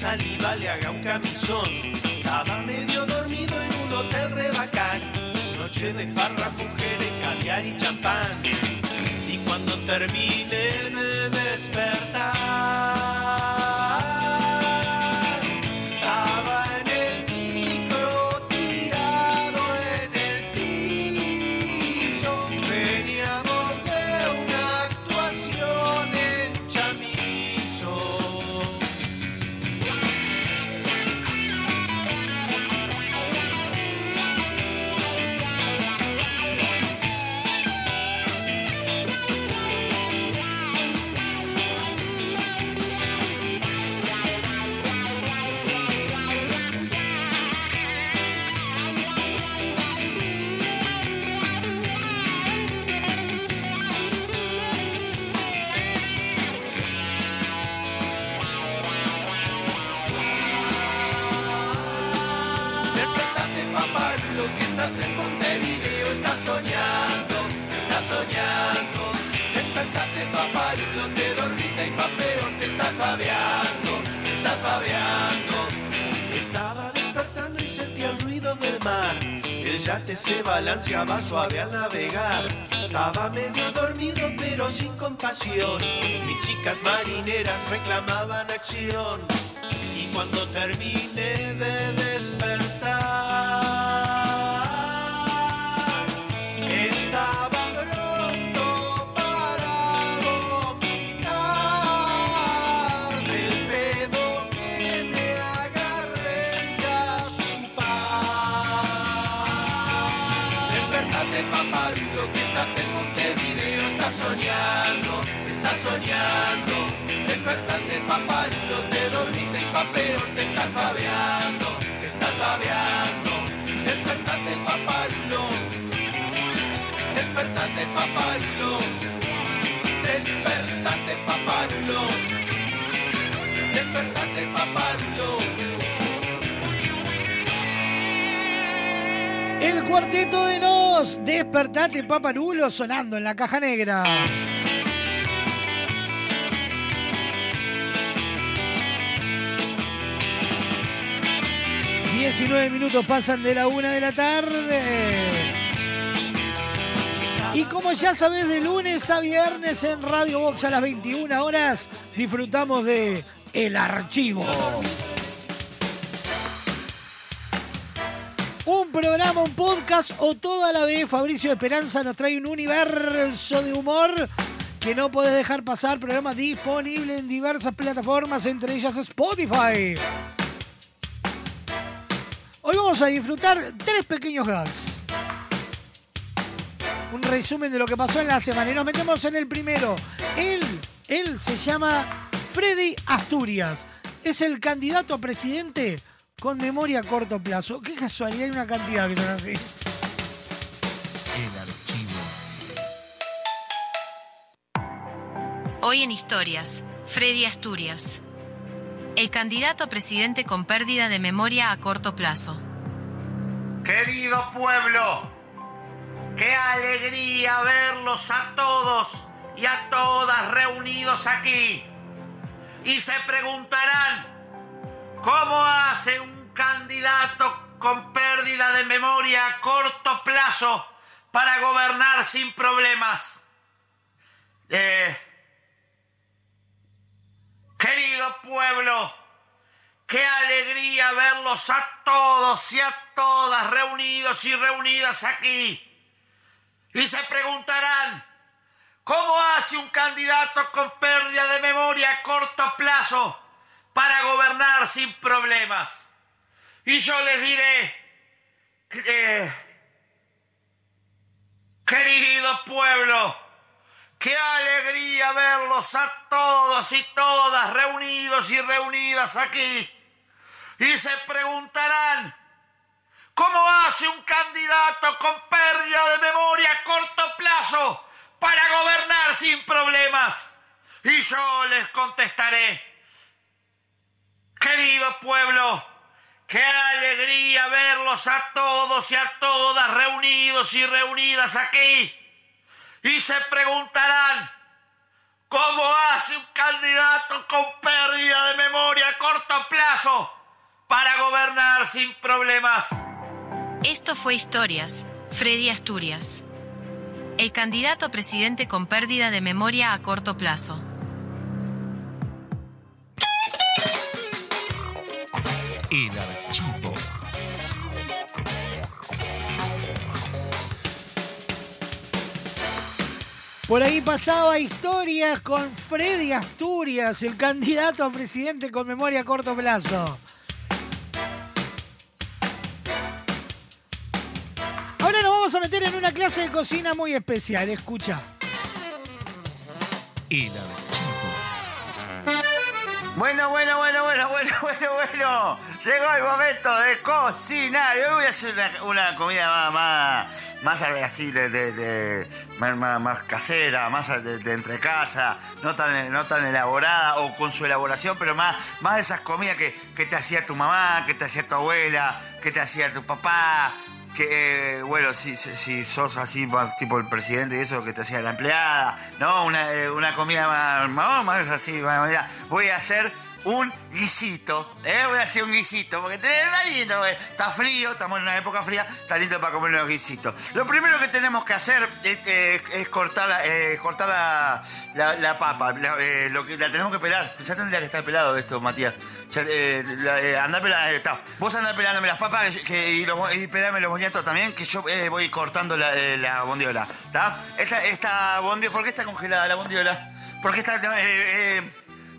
Saliva le haga un camisón. Estaba medio dormido en un hotel rebacán, noche de farra, mujeres, caviar y champán. Y cuando termine de se balanceaba suave al navegar. Estaba medio dormido pero sin compasión. Mis chicas marineras reclamaban acción. Y cuando terminé de despertar, Despertate, paparulo, te dormiste y pa' peor te estás babeando, te estás babeando. Despertate, paparulo, despertate, paparulo, despertate, paparulo, despertate, paparulo. El cuarteto de Nos, despertate paparulo sonando en la caja negra. Diecinueve minutos pasan de la una de la tarde. Y como ya sabes, de lunes a viernes en Radio Box a las 21 horas, disfrutamos de El Archivo. Un programa, un podcast o toda la vez Fabricio Esperanza nos trae un universo de humor que no puedes dejar pasar. Programa disponible en diversas plataformas, entre ellas Spotify. Hoy vamos a disfrutar tres pequeños gags. Un resumen de lo que pasó en la semana. Y nos metemos en el primero. Él, él se llama Freddy Asturias. Es el candidato a presidente con memoria a corto plazo. Qué casualidad, hay una cantidad que son así. El archivo. Hoy en Historias, Freddy Asturias. El candidato a presidente con pérdida de memoria a corto plazo. Querido pueblo, qué alegría verlos a todos y a todas reunidos aquí. Y se preguntarán, ¿cómo hace un candidato con pérdida de memoria a corto plazo para gobernar sin problemas? Eh, querido pueblo, qué alegría verlos a todos y a todas reunidos y reunidas aquí. Y se preguntarán, ¿cómo hace un candidato con pérdida de memoria a corto plazo para gobernar sin problemas? Y yo les diré, eh, querido pueblo, qué alegría verlos a todos y todas reunidos y reunidas aquí. Y se preguntarán, ¿cómo hace un candidato con pérdida de memoria a corto plazo para gobernar sin problemas? Y yo les contestaré, querido pueblo, ¡Qué alegría verlos a todos y a todas reunidos y reunidas aquí! Y se preguntarán, ¿cómo hace un candidato con pérdida de memoria a corto plazo para gobernar sin problemas? Esto fue Historias, Freddy Asturias. El candidato a presidente con pérdida de memoria a corto plazo. El archivo. Por ahí pasaba historias con Freddy Asturias, el candidato a presidente con memoria a corto plazo. Ahora nos vamos a meter en una clase de cocina muy especial, escucha. El archivo. Bueno, bueno, bueno, bueno, bueno, bueno, bueno. Llegó el momento de cocinar. Hoy voy a hacer una, comida más, más, más así, de, más- más casera, más de, de entre casa, no tan, no tan elaborada o con su elaboración, pero más, más de esas comidas que, que te hacía tu mamá, que te hacía tu abuela, que te hacía tu papá. Que, bueno, si, si, sos así, más tipo el presidente y eso que te hacía la empleada, ¿no? Una, eh, una comida más, más, más así, más- voy a hacer un guisito, ¿eh? Voy a hacer un guisito, porque tenés lindo, porque está frío, estamos en una época fría, está lindo para comer unos guisitos. Lo primero que tenemos que hacer es, eh, cortar, la, eh, cortar la, papa, la, eh, lo que, la tenemos que pelar, ya tendría que estar pelado esto, Matías. Ya, andá pela- eh, está. Vos andá pelándome las papas y, los, y pelame los boñatos también, que yo voy cortando la, la bondiola, ¿está? Esta, esta bondiola, ¿por qué está congelada la bondiola? ¿Por qué está...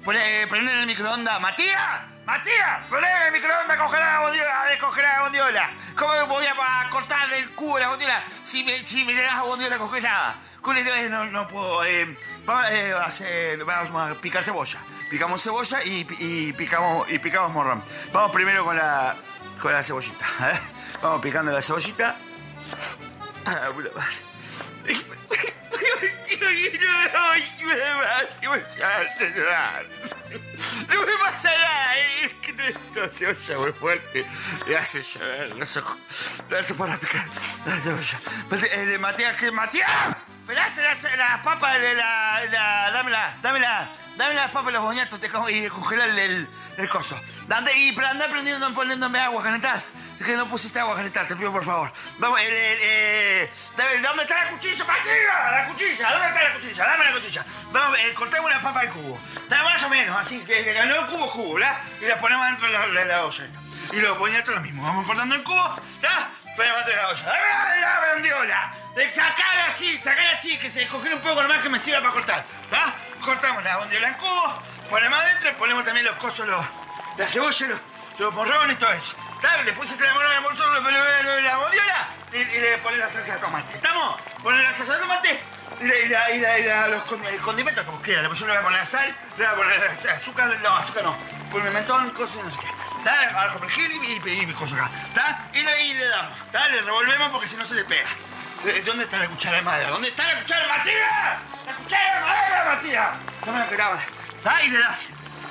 Poné, prende en el microondas. ¡Matías! ¡Matías! En el microondas a congelar la bondiola, a la bondiola. ¿Cómo voy a, a cortar el cubo de la bondiola si me, si me dejas bondiola congelada? Con el- no, no puedo. Eh, vamos, eh, a vamos a picar cebolla. Picamos cebolla y, picamos, y picamos morrón. Vamos primero con la, con la cebollita. Vamos picando la cebollita. Ah. Ay, me va a llorar. No me pasa nada, es que no esta cebolla muy fuerte me hace llorar los ojos. Eso para picar. Eh, Matías, ¿qué? ¡Matías! ¡Pelaste las la papas de la, la. Dámela, dámela. Dame las papas los boñatos te y congelar el, el, coso. Anda, y anda prendiendo, poniéndome agua calentar. Que no pusiste agua a te pido por favor. Vamos, el, el, eh, dame- ¿dónde está la cuchilla, Matías? La cuchilla, ¿dónde está la cuchilla? Dame la cuchilla. Vamos, eh, cortemos una papa al cubo. Está más o menos, así que ganó cubo cubo, ¿verdad? Y la ponemos dentro de la, de la olla. Y los boñatos lo mismo. Vamos cortando el cubo, ¿está? Ponemos dentro de la olla. ¡Dame la, la bondiola! De Sacala así, sacala así, que se descongele un poco nomás que me sirva para cortar. ¿Está? Cortamos la bondiola en cubo, ponemos adentro y ponemos también los cosos, los, la cebolla, los, los morrones todo eso. ¿Está? Le pusiste la morrón, el bolsón, le pones la bondiola y, y le pones la salsa de tomate. ¿Estamos? Pones la salsa de tomate y, la, y, la, y, la, y la- los con- el condimento como quieran. Yo le voy a poner sal, le voy a poner azúcar, no, azúcar no. Pimentón, cosas no sé qué. ¿Está? Ajo, perejil y, y, y cosas acá. ¿Está? Y le, y damos. ¿Está? Le revolvemos porque si no se le pega. Eh, ¿Dónde está la cuchara de madera? ¿Dónde está la cuchara de Matías? ¡La cuchara de madera, Matías! Dame la. ¿Está? Y le das.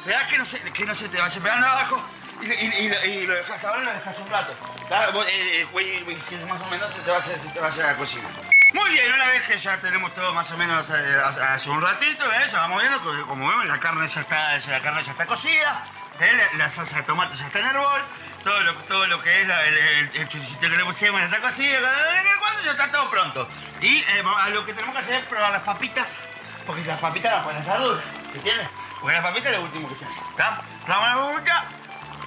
Le das que no se, que no se te vaya pegando abajo. Y, lo dejas ahora y lo dejas un rato. Vos, eh, eh, güey, que más o menos se te se te vaya a la cocina. Muy bien, una vez que ya tenemos todo más o menos eh, hace, un ratito, ya vamos viendo que como vemos la carne ya está, la carne ya está cocida, ¿eh? la, salsa de tomate ya está en hervor, todo lo, todo lo que es el, el, el que le pusimos ya está cocido, cuando ya está todo pronto. Y a lo que tenemos que hacer es probar las papitas, porque las papitas las pueden estar duras, ¿entiendes? Porque las papitas es lo último que se hace, ¿está? Probamos la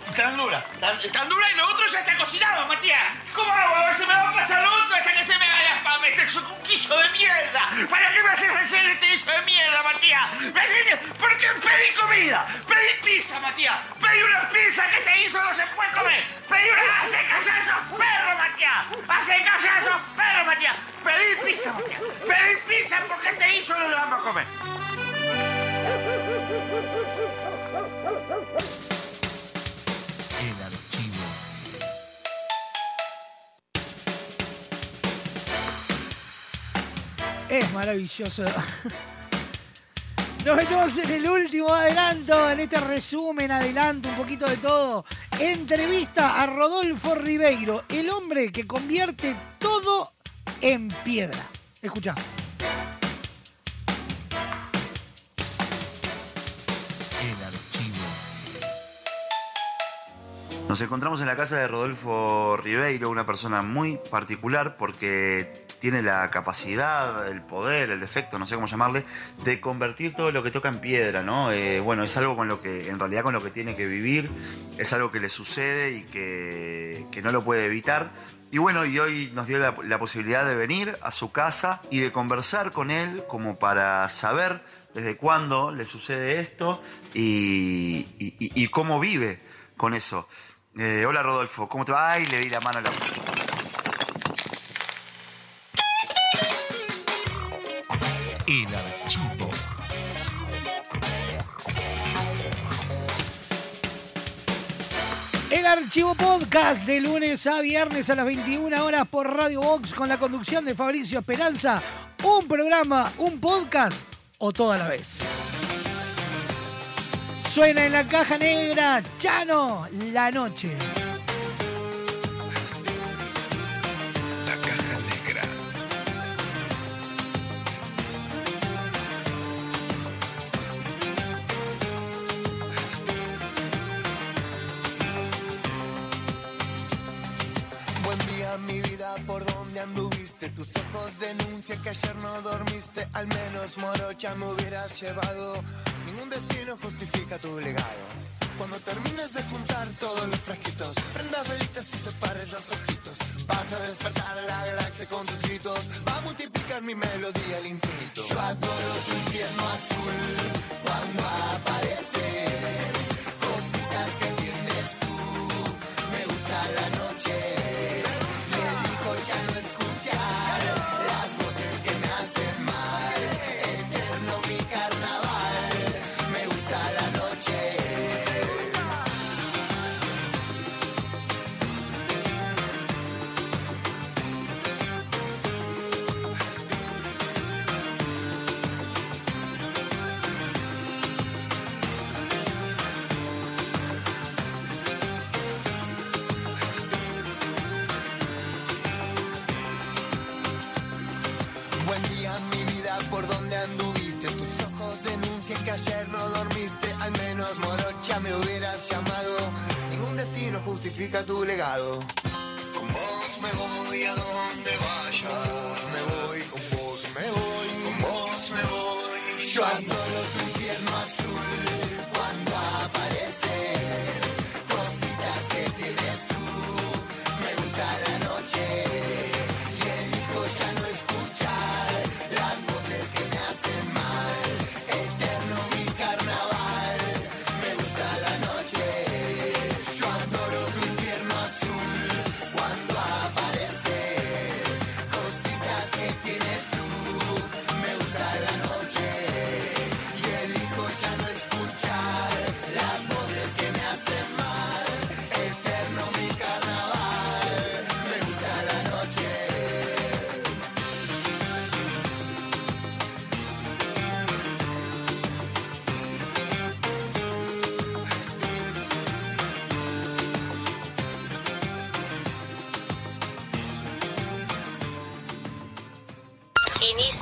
están duras, están, están duras y lo otro ya está cocinado, Matías. ¿Cómo hago? A ver, se me va a pasar lo otro hasta que se me haga las papas. Este es un guiso de mierda. ¿Para qué me haces hacer este guiso de mierda, Matías? ¿Me haces- ¿Por qué pedí comida? Pedí pizza, Matías. Pedí una pizza que te hizo no se puede comer. Pedí una... ¡Hace callar a esos perros, Matías! ¡Hace callar a esos perros, Matías! Pedí pizza, Matías. Pedí pizza porque te hizo no lo vamos a comer. Maravilloso. Nos metemos en el último adelanto, en este resumen, adelanto, un poquito de todo. entrevista a Rodolfo Ribeiro, el hombre que convierte todo en piedra. Escucha. El archivo. Nos encontramos en la casa de Rodolfo Ribeiro, una persona muy particular porque tiene la capacidad, el poder, el defecto, no sé cómo llamarle, de convertir todo lo que toca en piedra, ¿no? Eh, bueno, es algo con lo que, en realidad con lo que tiene que vivir, es algo que le sucede y que, que no lo puede evitar. Y bueno, y hoy nos dio la, posibilidad de venir a su casa y de conversar con él como para saber desde cuándo le sucede esto y cómo vive con eso. Eh, hola Rodolfo, ¿cómo te va? Ay, le di la mano a la... archivo podcast de lunes a viernes a las 21 horas por Radio Box con la conducción de Fabricio Esperanza. Un programa, un podcast o toda la vez. Suena en la caja negra, Chano, la noche. Anduviste? Tus ojos denuncian que ayer no dormiste. Al menos morocha me hubieras llevado. Ningún destino justifica tu legado. Cuando termines de juntar todos los frasquitos, prendas velitas y separes los ojitos. Vas a despertar a la galaxia con tus gritos. Va a multiplicar mi melodía al infinito. Yo adoro tu infierno azul cuando aparece. Justifica tu legado. Con vos me voy a donde vaya. Me voy, con vos me voy, con vos me voy. Yo adoro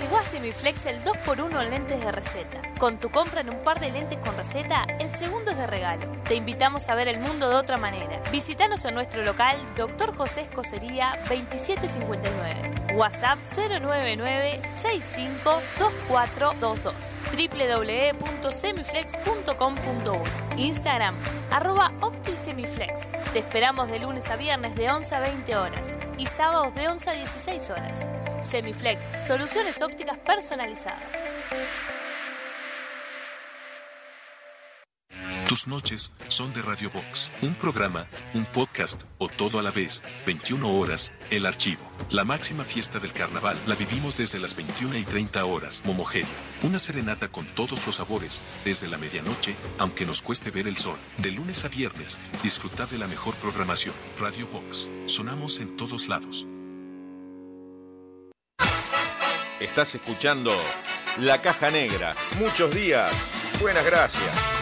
Llegó a Semiflex el 2x1 en lentes de receta. Con tu compra en un par de lentes con receta, en segundos de regalo. Te invitamos a ver el mundo de otra manera. Visítanos en nuestro local, Dr. José Escocería 2759. WhatsApp 099-652422. www.semiflex.com.uy Instagram, arroba OptiSemiflex. Te esperamos de lunes a viernes de 11 a 20 horas y sábados de 11 a 16 horas. Semiflex, soluciones ópticas personalizadas. Tus noches son de Radio Box, un programa, un podcast o todo a la vez, 21 horas, el archivo. La máxima fiesta del carnaval la vivimos desde las 21 y 30 horas, Momogeria. Una serenata con todos los sabores, desde la medianoche, aunque nos cueste ver el sol. De lunes a viernes, disfrutad de la mejor programación. Radio Box, sonamos en todos lados. Estás escuchando La Caja Negra. Muchos días. Buenas gracias.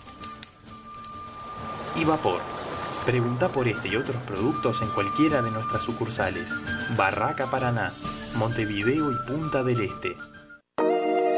y vapor. Pregunta por este y otros productos en cualquiera de nuestras sucursales. Barraca Paraná, Montevideo y Punta del Este.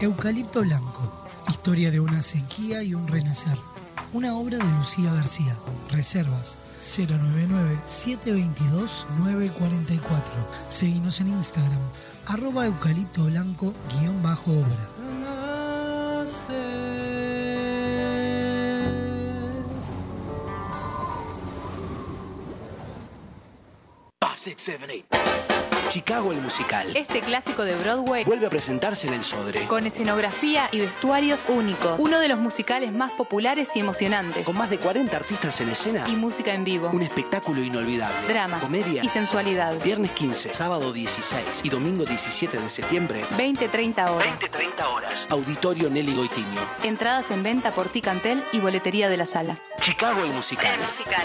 Eucalipto Blanco, historia de una sequía y un renacer. Una obra de Lucía García. Reservas 099-722-944. Seguimos en Instagram, arroba eucalipto blanco guion bajo obra. Chicago el musical. Este clásico de Broadway Vuelve a presentarse en el Sodre. con escenografía y vestuarios únicos. Uno de los musicales más populares y emocionantes. Con más de 40 artistas en escena. Y música en vivo. Un espectáculo inolvidable. Drama. Comedia. Y sensualidad. Viernes 15, sábado 16 y domingo 17 de septiembre. 20-30 horas. 20-30 horas. Auditorio Nelly Goitiño. Entradas en venta por Ticantel y boletería de la sala. Chicago el musical. musical.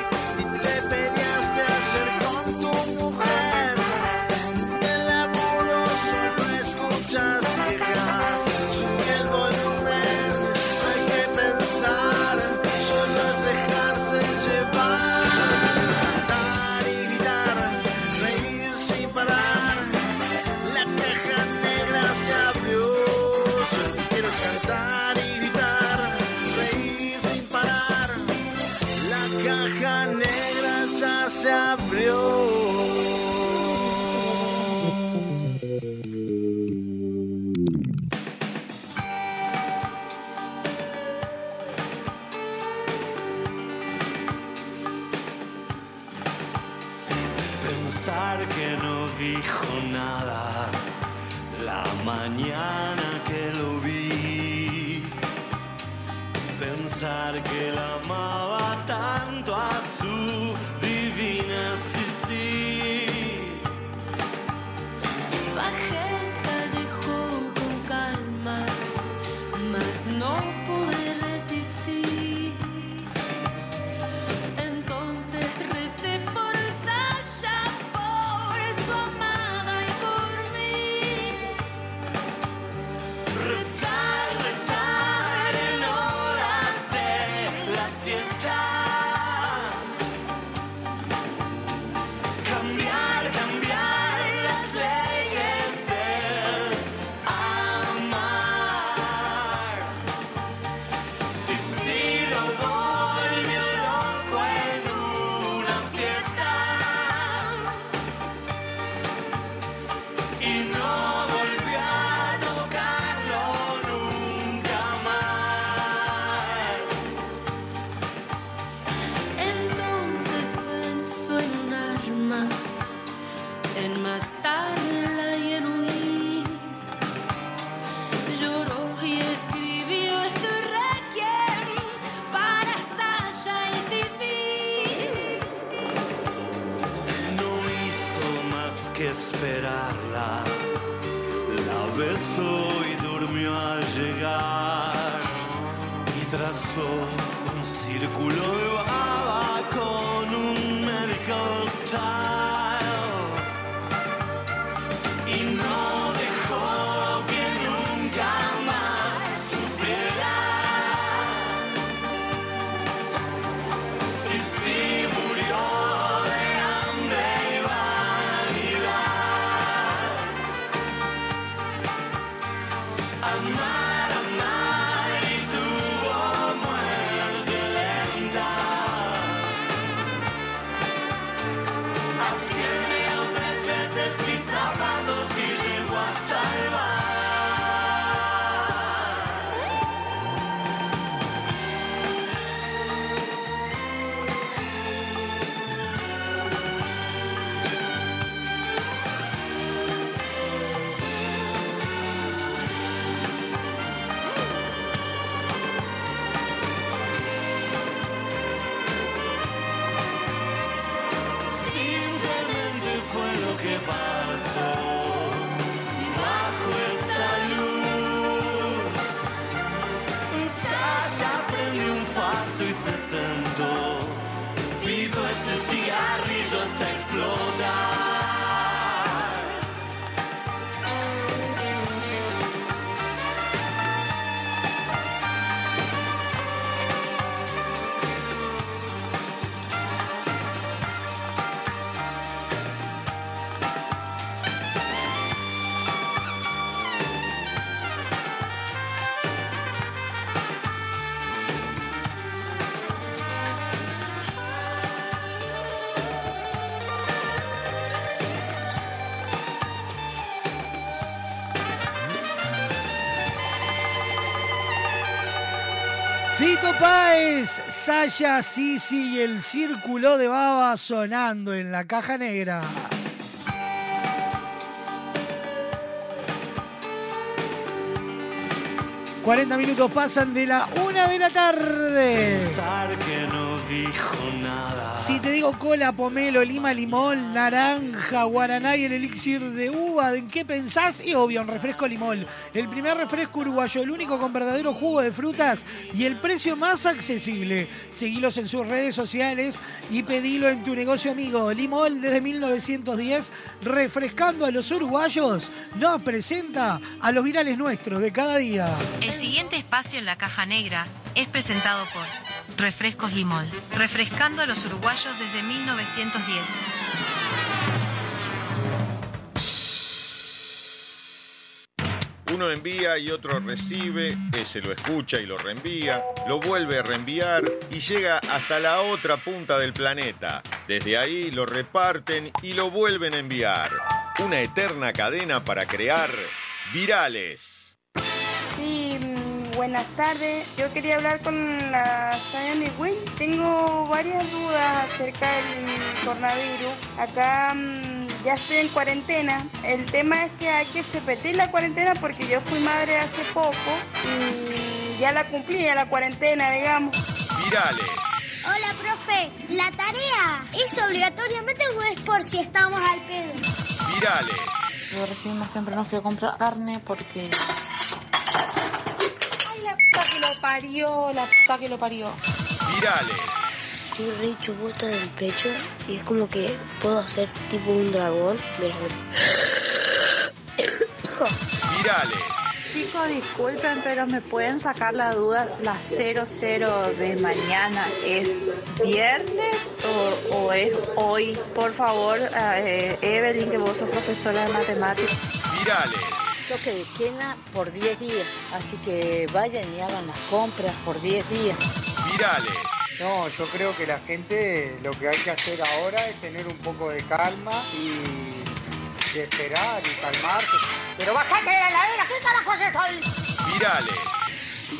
Fito Páez, Saya, Sisi y el círculo de baba sonando en la caja negra. ...40 minutos pasan de la una de la tarde. Pensar que no dijo. Si te digo cola, pomelo, lima, limón, naranja, guaraná y el elixir de uva, ¿en qué pensás? Y obvio, en refresco limón. El primer refresco uruguayo, el único con verdadero jugo de frutas y el precio más accesible. Seguilos en sus redes sociales y pedilo en tu negocio amigo. Limón desde 1910, refrescando a los uruguayos, nos presenta a los virales nuestros de cada día. El siguiente espacio en la caja negra es presentado por Refrescos Limón, refrescando a los uruguayos desde 1910. Uno envía y otro recibe, ese lo escucha y lo reenvía, lo vuelve a reenviar y llega hasta la otra punta del planeta. Desde ahí lo reparten y lo vuelven a enviar. Una eterna cadena para crear virales. Buenas tardes. Yo quería hablar con la Sayani Win. Tengo varias dudas acerca del coronavirus. Acá mm, ya estoy en cuarentena. El tema es que hay que repetir la cuarentena porque yo fui madre hace poco y ya la cumplí, ya la cuarentena, digamos. Virales. Hola, profe. ¿La tarea es obligatoriamente o es por si estamos al pedo? Virales. Yo recién más temprano fui a comprar carne porque... Puta que lo parió, la puta que lo parió. Virales. Estoy re chubota del pecho y es como que puedo hacer tipo un dragón. Mira, Virales. Chicos, disculpen, pero me pueden sacar la duda, la 00 de mañana, ¿es viernes o, o es hoy? Por favor, eh, Evelyn, que vos sos profesora de matemáticas. Virales. Toque de quena por 10 días, así que vayan y hagan las compras por 10 días. Virales. No, yo creo que la gente lo que hay que hacer ahora es tener un poco de calma y de esperar y calmarse. Pero bajate de la heladera, ¿qué carajo es eso ahí? Virales.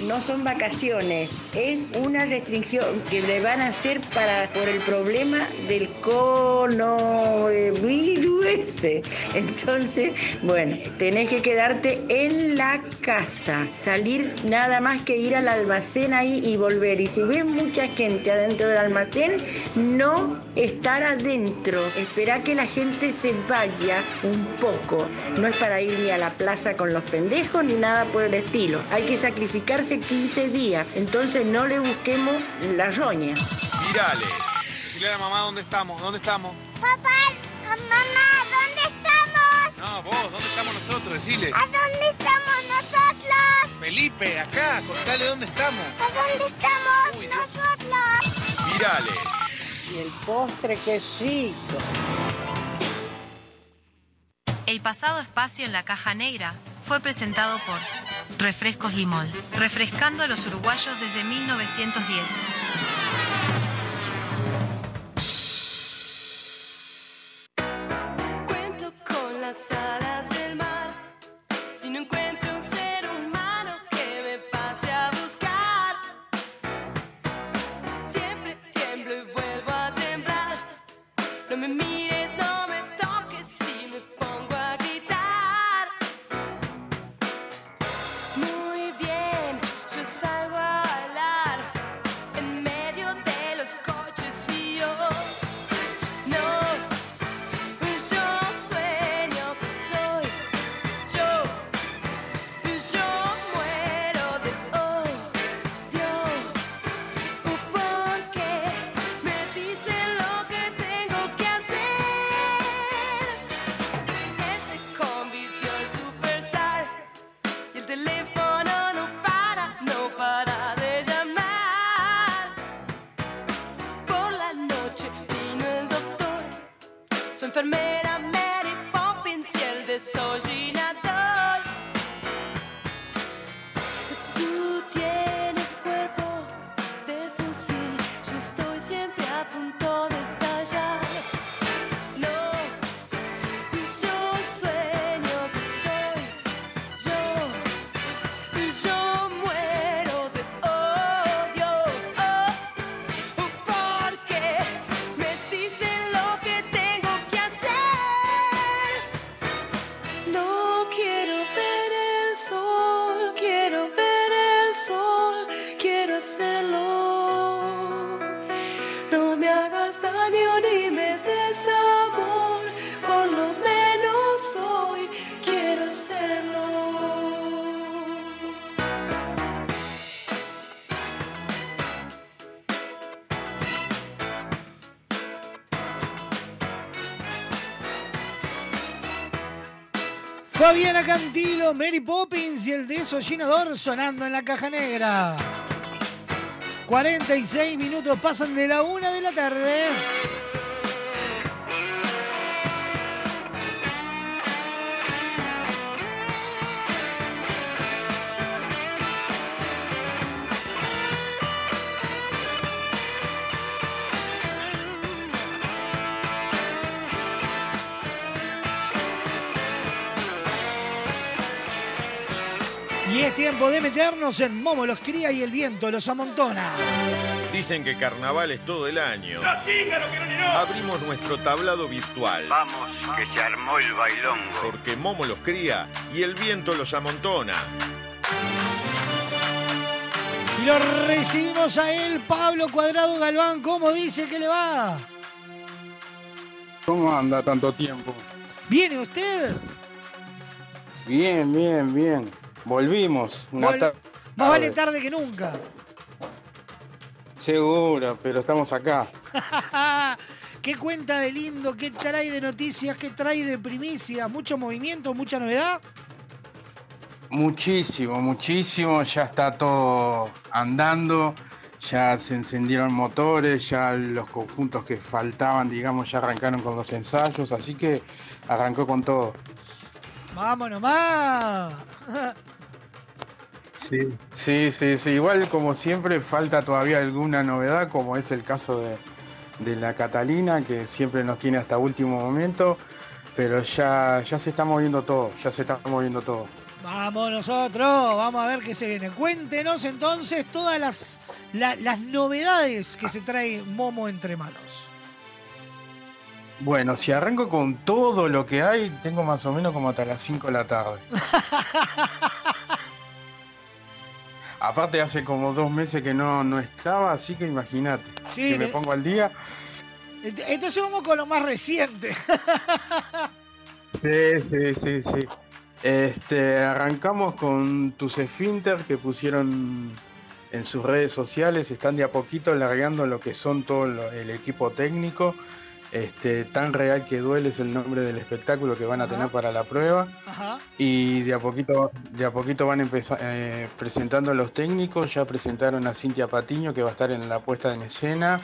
No son vacaciones, es una restricción que le van a hacer para por el problema del coronavirus ese. Entonces, bueno, tenés que quedarte en la casa, salir nada más que ir al almacén ahí y volver. Y si ves mucha gente adentro del almacén, no estar adentro. Esperá que la gente se vaya un poco. No es para ir ni a la plaza con los pendejos ni nada por el estilo. Hay que sacrificarse 15 días. Entonces no le busquemos la roña. Virales. Dile a la mamá dónde estamos, dónde estamos. Papá, mamá, ¿dónde estamos? No, vos, ¿dónde estamos nosotros? Decile. ¿A dónde estamos nosotros? Felipe, acá, contale dónde estamos. ¿A dónde estamos nosotros? Virales. Y el postre, qué rico. El pasado espacio en la caja negra fue presentado por Refrescos Limol, refrescando a los uruguayos desde 1910. Mary Poppins y el desollinador sonando en la caja negra. 46 minutos pasan de la una de la tarde. Tiempo de meternos en Momo los cría y el viento los amontona. Dicen que carnaval es todo el año. Abrimos nuestro tablado virtual. Vamos, que se armó el bailongo. Porque Momo los cría y el viento los amontona. Y lo recibimos a él, Pablo Cuadrado Galván. ¿Cómo dice que le va? ¿Cómo anda tanto tiempo? ¿Viene usted? Bien, bien, bien. Volvimos. Vol- Más vale tarde que nunca. Seguro, pero estamos acá. ¿Qué cuenta de lindo? ¿Qué trae de noticias? ¿Qué trae de primicias? ¿Mucho movimiento? ¿Mucha novedad? Muchísimo, muchísimo. Ya está todo andando. Ya se encendieron motores, ya los conjuntos que faltaban, digamos, ya arrancaron con los ensayos, así que arrancó con todo. ¡Vamos nomás! Sí, sí, sí, sí. Igual como siempre falta todavía alguna novedad, como es el caso de, de la Catalina, que siempre nos tiene hasta último momento. pero ya, ya se está moviendo todo, ya se está moviendo todo. Vamos nosotros, vamos a ver qué se viene. Cuéntenos entonces todas las, la- las novedades que se trae Momo entre manos. Bueno, si arranco con todo lo que hay, tengo más o menos como hasta las 5 de la tarde. Aparte hace como dos meses que no, no estaba, así que imagínate. Sí, si me pongo al día. Ent- Entonces vamos con lo más reciente. Sí, sí, sí, sí. Este, arrancamos con tus esfínter que pusieron en sus redes sociales, están de a poquito largando lo que son todo el equipo técnico. Este, tan real que duele es el nombre del espectáculo que van a tener para la prueba. Ajá. Y de a poquito, de a poquito van empeza- eh, presentando a los técnicos. Ya presentaron a Cintia Patiño, que va a estar en la puesta en escena,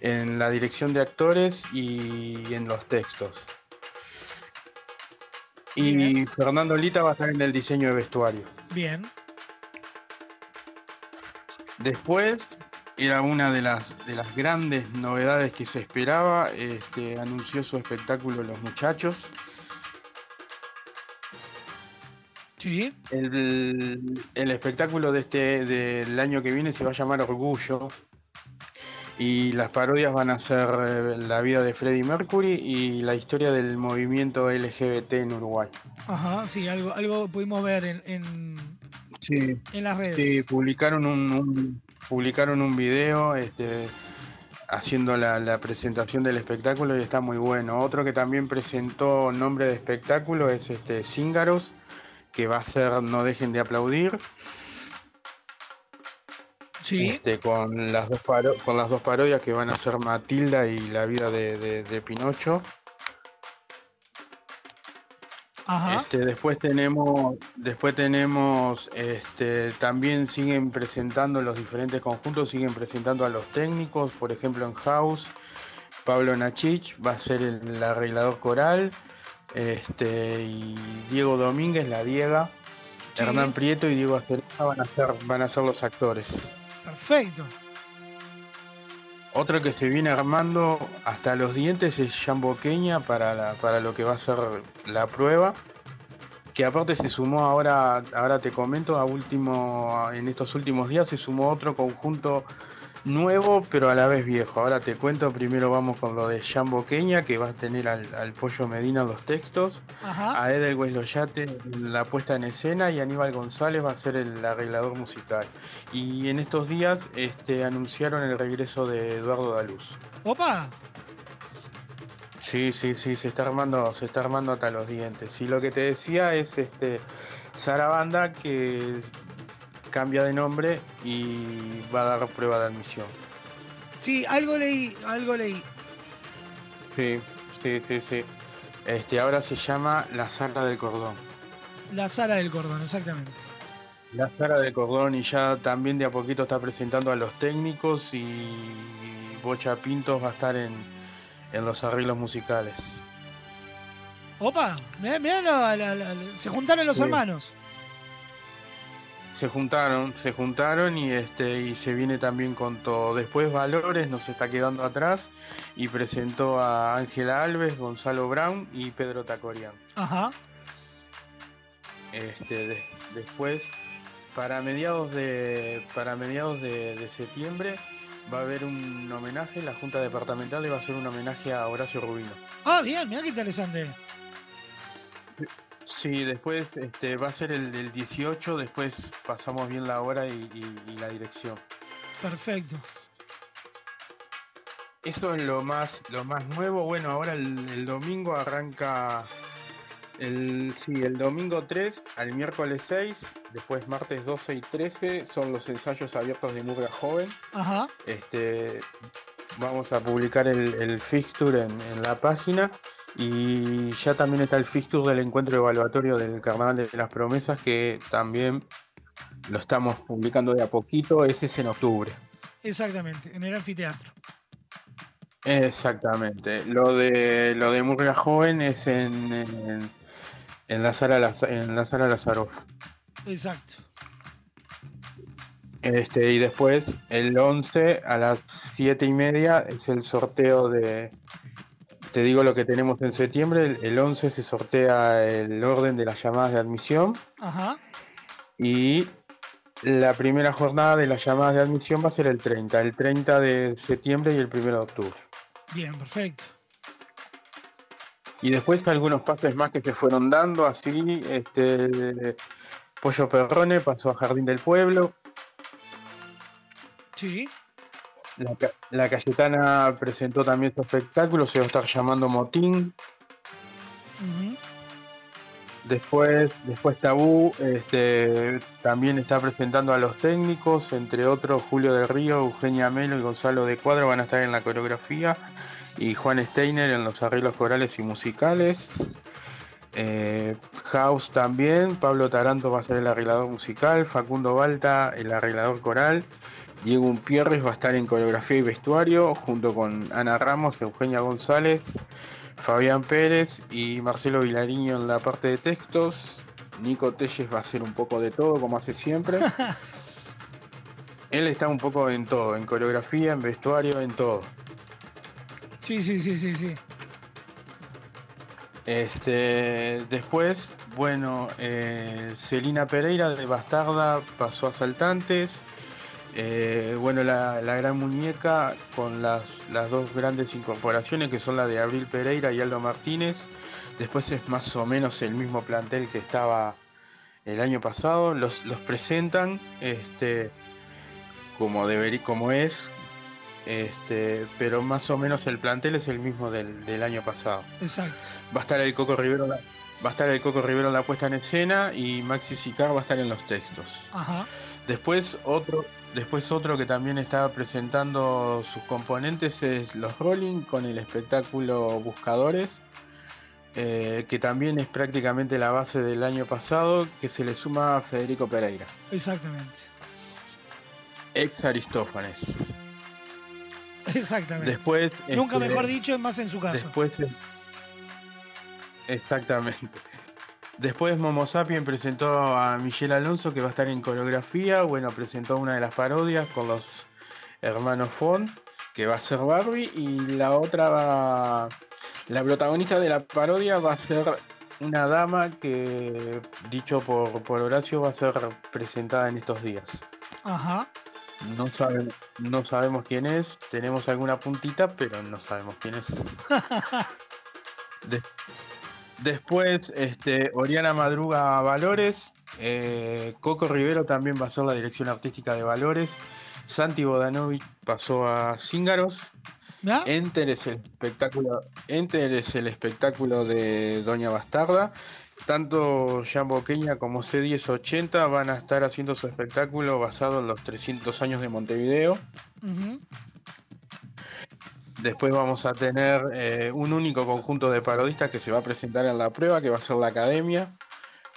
en la dirección de actores y en los textos. Y Fernando Lita va a estar en el diseño de vestuario. Bien. Después era una de las de las grandes novedades que se esperaba. Este, anunció su espectáculo Los Muchachos. Sí. El, el espectáculo de este del año que viene se va a llamar Orgullo. Y las parodias van a ser eh, la vida de Freddie Mercury y la historia del movimiento LGBT en Uruguay. Ajá, sí, algo, algo pudimos ver en, en, Sí, en las redes. sí, publicaron un, un- publicaron un video este, haciendo la, la presentación del espectáculo y está muy bueno. Otro que también presentó nombre de espectáculo es este Cíngaros, que va a ser No dejen de aplaudir. Sí. Este, con las dos paro- con las dos parodias que van a ser Matilda y la vida de, de- de Pinocho. Este, después tenemos, después tenemos, este, también siguen presentando los diferentes conjuntos, siguen presentando a los técnicos, por ejemplo en House, Pablo Nachich va a ser el, arreglador coral, este, y Diego Domínguez, la Diega, Sí. Hernán Prieto y Diego Asterita van a ser, van a ser los actores. Perfecto. Otro que se viene armando hasta los dientes es Boqueña para, para lo que va a ser la prueba. Que aparte se sumó ahora, ahora te comento, a último, en estos últimos días se sumó otro conjunto nuevo, pero a la vez viejo. Ahora te cuento, primero vamos con lo de Boqueña, que va a tener al, al Pollo Medina los textos, Ajá. a Edelweiss Loyate la puesta en escena y Aníbal González va a ser el arreglador musical. Y en estos días este, anunciaron el regreso de Eduardo Daluz. Opa. Sí, sí, sí, se está armando, se está armando hasta los dientes. Y lo que te decía es este Sara Banda que cambia de nombre y va a dar prueba de admisión. Sí, algo leí, algo leí. Sí, sí, sí, sí. Este ahora se llama La Sara del Cordón. La sala del cordón, exactamente. La Sara del Cordón y ya también de a poquito está presentando a los técnicos y Bocha Pintos va a estar en, en los arreglos musicales. Opa, mirá, mirá la- la- la- la- se juntaron los Sí. hermanos. Se juntaron, se juntaron y este y se viene también con todo. Después Valores nos está quedando atrás y presentó a Ángela Alves, Gonzalo Brown y Pedro Tacorian. Ajá. Este, de- después para mediados de para mediados de, de septiembre va a haber un homenaje, la Junta Departamental le va a hacer un homenaje a Horacio Rubino. Ah, bien, mirá qué interesante. Sí, después este, va a ser el del 18, después pasamos bien la hora y, y- y la dirección. Perfecto. Eso es lo más, lo más nuevo. Bueno, ahora el, el domingo arranca el, sí, el domingo 3 al miércoles 6, después martes 12 y 13 son los ensayos abiertos de Murga Joven. Ajá. Este, vamos a publicar el, el fixture en, en la página y ya también está el fixture del encuentro evaluatorio del Carnaval de las Promesas que también lo estamos publicando de a poquito, ese es en octubre. Exactamente, en el anfiteatro. Exactamente. Lo de lo de Murga Joven es en, en, en la sala en la sala Lazaroff. Exacto. Este, y después el 11 a las 7 y media es el sorteo de, te digo lo que tenemos en septiembre. El, el 11 se sortea el orden de las llamadas de admisión Ajá. y la primera jornada de las llamadas de admisión va a ser el 30, el 30 de septiembre y el 1 de octubre. Bien, perfecto. Y después algunos pases más que se fueron dando, así, este, Pollo Perrone pasó a Jardín del Pueblo, Sí. La, Ca- la Cayetana presentó también su espectáculo, se va a estar llamando Motín, después, después Tabú, este, también está presentando a los técnicos, entre otros Julio del Río, Eugenia Melo y Gonzalo de Cuadro van a estar en la coreografía, y Juan Steiner en los arreglos corales y musicales. Eh, House también, Pablo Taranto va a ser el arreglador musical, Facundo Balta el arreglador coral, Diego Umpierres va a estar en coreografía y vestuario, junto con Ana Ramos, Eugenia González, Fabián Pérez y Marcelo Vilariño en la parte de textos. Nico Telles va a hacer un poco de todo, como hace siempre. Él está un poco en todo, en coreografía, en vestuario, en todo. Sí, sí, sí, sí, sí. Este, después, bueno, eh, Celina Pereira de Bastarda pasó a Saltantes. Eh, bueno, la, la gran muñeca con las, las dos grandes incorporaciones que son la de Abril Pereira y Aldo Martínez. Después es más o menos el mismo plantel que estaba el año pasado. Los, los presentan este, como, deberí- como es, este, pero más o menos el plantel es el mismo del, del año pasado. Exacto. Va a estar el Coco Rivero va a estar el Coco Rivero en la puesta en escena y Maxi Sicar va a estar en los textos. Ajá. Después otro, después otro que también está presentando sus componentes es los Rolling con el espectáculo Buscadores, eh, que también es prácticamente la base del año pasado, que se le suma a Federico Pereira, Exactamente. ex Aristófanes. Exactamente. Después, Nunca este, mejor dicho, es más en su caso. Después. Exactamente. Después Momo Sapien presentó a Michelle Alonso que va a estar en coreografía. Bueno, presentó una de las parodias con los hermanos Font, que va a ser Barbie. Y la otra va. La protagonista de la parodia va a ser una dama que, dicho por, por Horacio, va a ser presentada en estos días. Ajá. No, no sabemos quién es, tenemos alguna puntita, pero no sabemos quién es. De- después, este, Oriana Madruga Valores, eh, Coco Rivero también va a ser la dirección artística de Valores, Santi Bodanovic pasó a Cíngaros. Enter es el espectáculo, Enter es el espectáculo de Doña Bastarda. Tanto Jean Boqueña como C1080 van a estar haciendo su espectáculo basado en los 300 años de Montevideo. Después vamos a tener eh, un único conjunto de parodistas que se va a presentar en la prueba, que va a ser la Academia,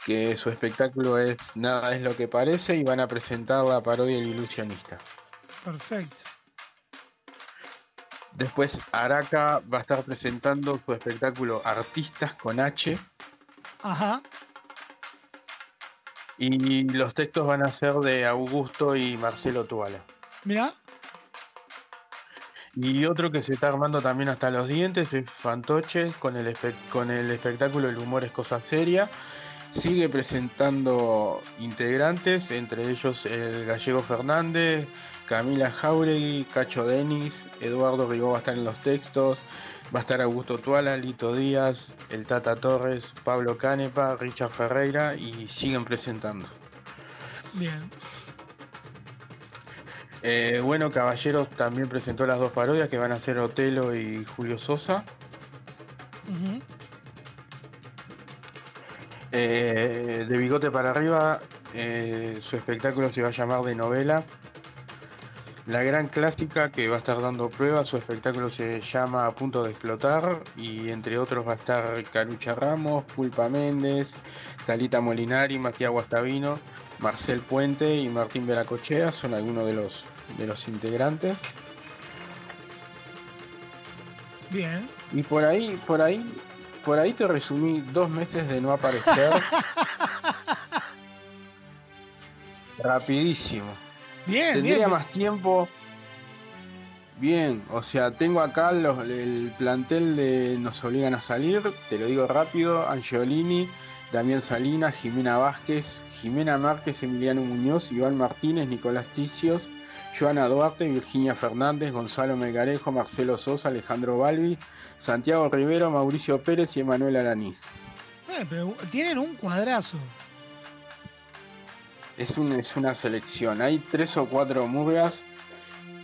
que su espectáculo es Nada es lo que parece y van a presentar la parodia El ilusionista. Perfecto. Después Araca va a estar presentando su espectáculo Artistas con H Ajá. y los textos van a ser de Augusto y Marcelo Tuala. Mira. Y otro que se está armando también hasta los dientes es Fantoche con el, con el espectáculo El humor es cosa seria. Sigue presentando integrantes, entre ellos el gallego Fernández, Camila Jauregui, Cacho Denis, Eduardo Rigó va a estar en los textos, va a estar Augusto Tuala, Lito Díaz, el Tata Torres, Pablo Canepa, Richard Ferreira y siguen presentando. Bien. Eh, bueno, Caballeros también presentó las dos parodias que van a ser Otelo y Julio Sosa. Eh, de bigote para arriba, eh, su espectáculo se va a llamar de novela. La gran clásica que va a estar dando prueba, su espectáculo se llama A punto de explotar y entre otros va a estar Carucha Ramos, Pulpa Méndez, Talita Molinari, Matías Guastavino, Marcel Puente y Martín Veracochea son algunos de los de los integrantes. Bien. Y por ahí, por ahí, por ahí te resumí dos meses de no aparecer. Rapidísimo. Bien, Tendría bien. más tiempo. Bien, o sea, tengo acá los- el plantel de Nos Obligan a Salir, te lo digo rápido, Angiolini, Damián Salinas, Jimena Vázquez, Jimena Márquez, Emiliano Muñoz, Iván Martínez, Nicolás Ticios, Joana Duarte, Virginia Fernández, Gonzalo Melgarejo, Marcelo Sosa, Alejandro Balbi, Santiago Rivero, Mauricio Pérez y Emanuel Alanís. Eh, pero tienen un cuadrazo. Es, un- es una selección, hay tres o cuatro murgas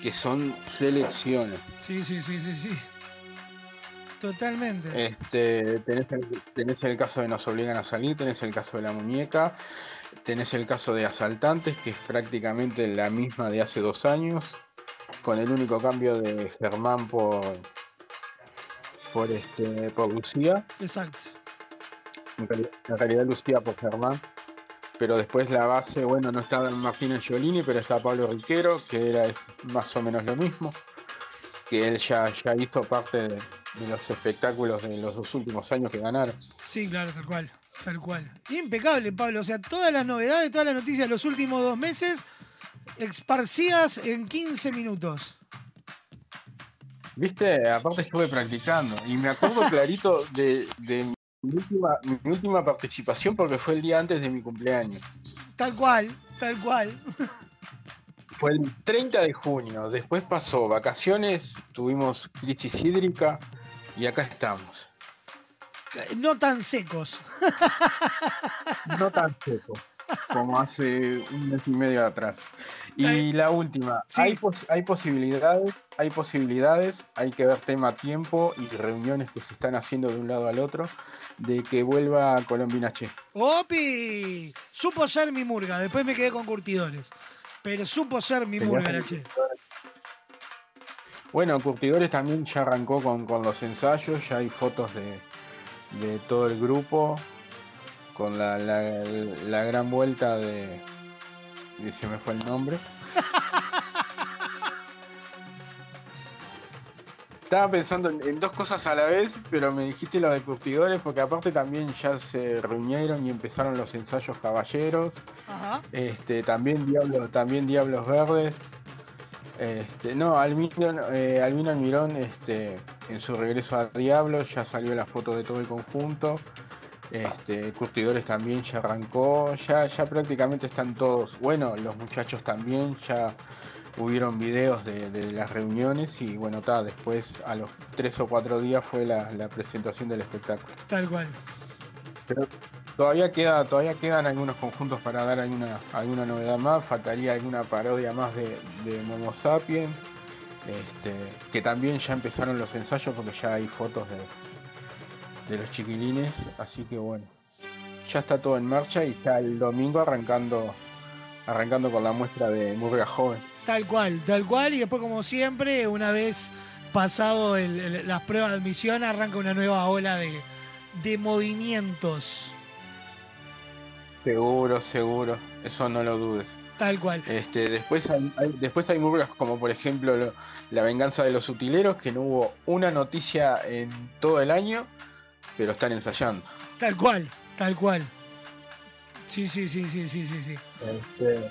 que son selecciones. Sí, sí, sí, sí, sí. Totalmente. Este, tenés, el, tenés el caso de Nos Obligan a Salir, tenés el caso de la muñeca, tenés el caso de Asaltantes, que es prácticamente la misma de hace dos años, con el único cambio de Germán por, por, este, por Lucía, Exacto. en realidad, en realidad Lucía por Germán. Pero después la base, bueno, no está Martín Angiolini, pero está Pablo Riquero, que era más o menos lo mismo, que él ya, ya hizo parte de, de los espectáculos de los dos últimos años que ganaron. Sí, claro, tal cual. Tal cual. Impecable, Pablo. O sea, todas las novedades, todas las noticias de los últimos dos meses, esparcidas en 15 minutos. Viste, aparte estuve practicando y me acuerdo clarito de, de mi, última, mi última participación porque fue el día antes de mi cumpleaños. Tal cual, tal cual. Fue el 30 de junio, después pasó vacaciones, tuvimos crisis hídrica y acá estamos. No tan secos. No tan seco como hace un mes y medio atrás. Y la última, hay, pos- hay posibilidades, hay posibilidades, hay que ver tema tiempo y reuniones que se están haciendo de un lado al otro, de que vuelva Colombina Che. ¡Opi! Supo ser mi murga, después me quedé con curtidores. Pero supo ser mi murga, la che. Bueno, Curtidores también ya arrancó con, con los ensayos, ya hay fotos de, de todo el grupo, con la, la, la gran vuelta de... y se me fue el nombre. Estaba pensando en, en dos cosas a la vez, pero me dijiste lo de Curtidores, porque aparte también ya se reunieron y empezaron los ensayos caballeros. Ajá. Este, también Diablos, también Diablos Verdes. Este, no, Almino, eh, Albino Almirón, este, en su regreso a Diablos, ya salió la foto de todo el conjunto. Este, Curtidores también ya arrancó, ya, ya prácticamente están todos. Bueno, los muchachos también ya hubieron videos de, de las reuniones y bueno, ta, después a los tres o cuatro días fue la, la presentación del espectáculo. Tal cual. Pero todavía queda, todavía quedan algunos conjuntos para dar alguna, alguna novedad más, faltaría alguna parodia más de, de Momo Sapien, este, que también ya empezaron los ensayos porque ya hay fotos de, de los chiquilines, así que bueno, ya está todo en marcha y ya el domingo arrancando, arrancando con la muestra de Murga Joven. Tal cual, tal cual. Y después, como siempre, una vez pasado el- las pruebas de admisión, arranca una nueva ola de, de movimientos. Seguro, seguro, eso no lo dudes. Tal cual. Este, después hay, hay- después hay murgas como por ejemplo lo- La venganza de los utileros, que no hubo una noticia en todo el año, pero están ensayando. Tal cual, tal cual. Sí, sí, sí, sí, sí, sí, sí. Este,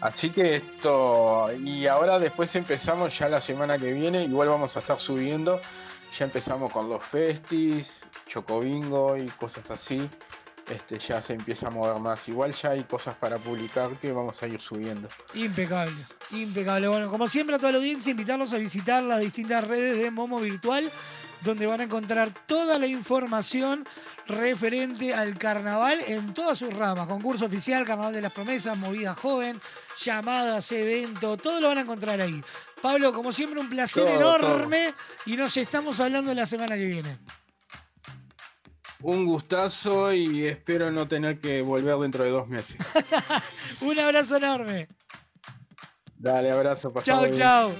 así que esto, y ahora después empezamos ya la semana que viene, igual vamos a estar subiendo, ya empezamos con los festis, chocobingo y cosas así. Este, ya se empieza a mover más. Igual ya hay cosas para publicar que vamos a ir subiendo. Impecable, impecable. Bueno, como siempre a toda la audiencia, invitarlos a visitar las distintas redes de Momo Virtual, donde van a encontrar toda la información referente al carnaval en todas sus ramas. Concurso oficial, Carnaval de las Promesas, Movida Joven, llamadas, evento, todo lo van a encontrar ahí. Pablo, como siempre, un placer Todo, enorme y nos estamos hablando la semana que viene. Un gustazo y espero no tener que volver dentro de dos meses. Un abrazo enorme. Dale, abrazo. Chao, chao.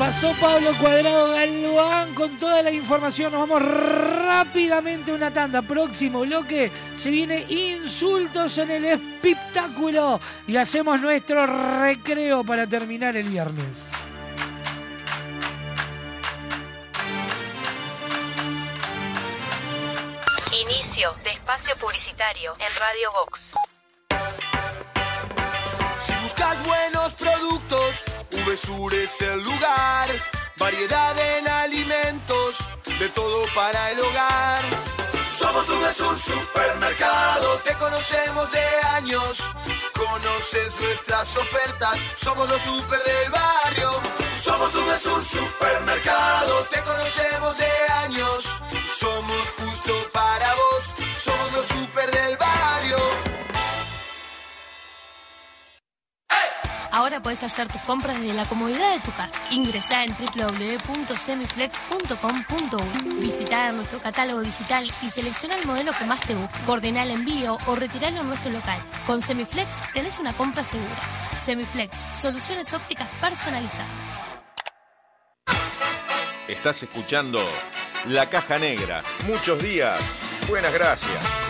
Pasó Pablo Cuadrado Galván con toda la información. Nos vamos rápidamente a una tanda. Próximo bloque se viene insultos en el espectáculo y hacemos nuestro recreo para terminar el viernes. Inicio de espacio publicitario en Radio Vox. Si buscas buenos productos, VSUR es el lugar. Variedad en alimentos, de todo para el hogar. Somos VSUR Supermercado, te conocemos de años. Conoces nuestras ofertas, somos los super del barrio. Somos VSUR Supermercado, te conocemos de años. Somos justo para vos, somos los super del barrio. Ahora puedes hacer tus compras desde la comodidad de tu casa. Ingresá en www.semiflex.com.uy. Visita nuestro catálogo digital y selecciona el modelo que más te guste. Coordina el envío o retiralo en nuestro local. Con Semiflex tenés una compra segura. Semiflex, soluciones ópticas personalizadas. Estás escuchando La Caja Negra. Muchos días. Buenas gracias.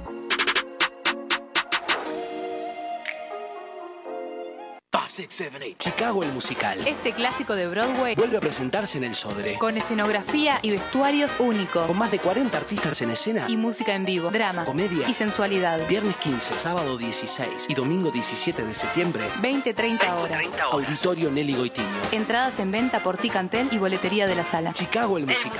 Five, six, seven, eight. Chicago el musical. Este clásico de Broadway Vuelve a presentarse en el Sodre. con escenografía y vestuarios únicos. Con más de 40 artistas en escena. Y música en vivo, drama, Comedia. y sensualidad. Viernes 15, sábado 16 y domingo 17 de septiembre. 20-30 horas. Auditorio Nelly Goitiño. Entradas en venta por Ticantel y boletería de la sala. Chicago el musical.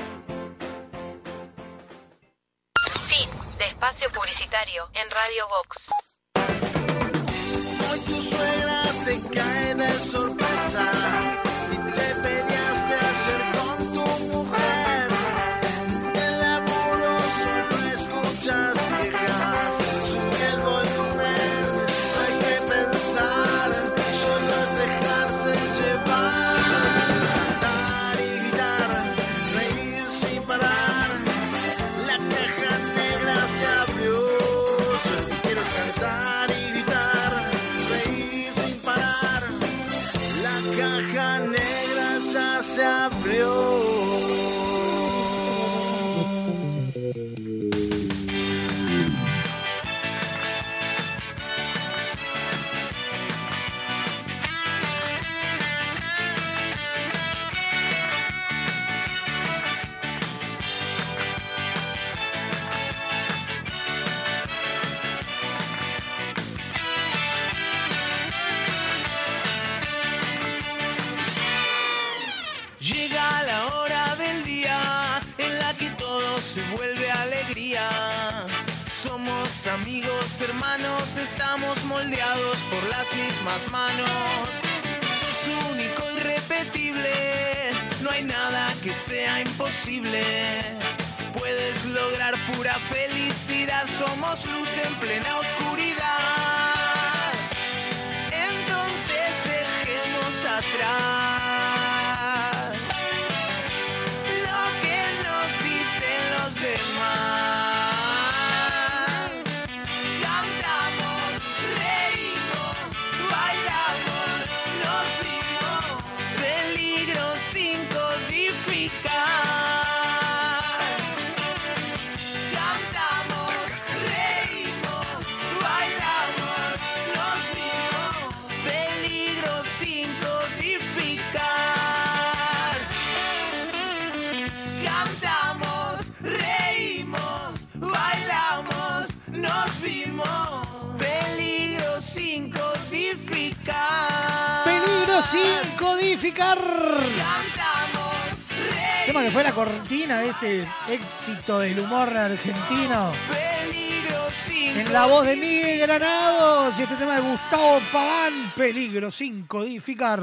De espacio publicitario en Radio Vox. Hoy tu suegra te cae de sorpresa Amigos, hermanos, estamos moldeados por las mismas manos. Sos único, irrepetible, no hay nada que sea imposible. Puedes lograr pura felicidad, somos luz en plena oscuridad. Entonces dejemos atrás sin codificar. Cantamos, reímos, bailamos, nos vimos. Peligro sin codificar. Peligro sin codificar. Cantamos, Tema que fue la cortina de este éxito del humor argentino. En la voz de Miguel Granados y este tema de Gustavo Pagán, Peligro sin codificar.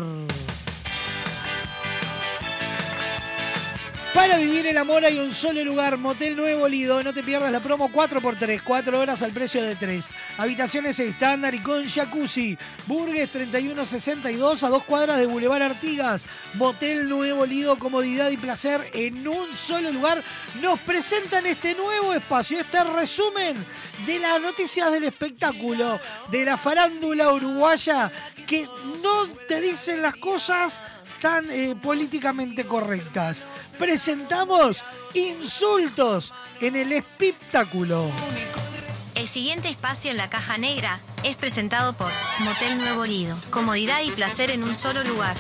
Para vivir el amor hay un solo lugar, Motel Nuevo Lido. No te pierdas la promo 4x3, 4 horas al precio de 3. Habitaciones estándar y con jacuzzi. Burgues 3162 a dos cuadras de Boulevard Artigas. Motel Nuevo Lido, comodidad y placer en un solo lugar. Nos presentan este nuevo espacio, este resumen de las noticias del espectáculo, de la farándula uruguaya, que no te dicen las cosas tan eh, políticamente correctas. Presentamos insultos en el espectáculo. El siguiente espacio en la caja negra es presentado por Motel Nuevo Lido. Comodidad y placer en un solo lugar.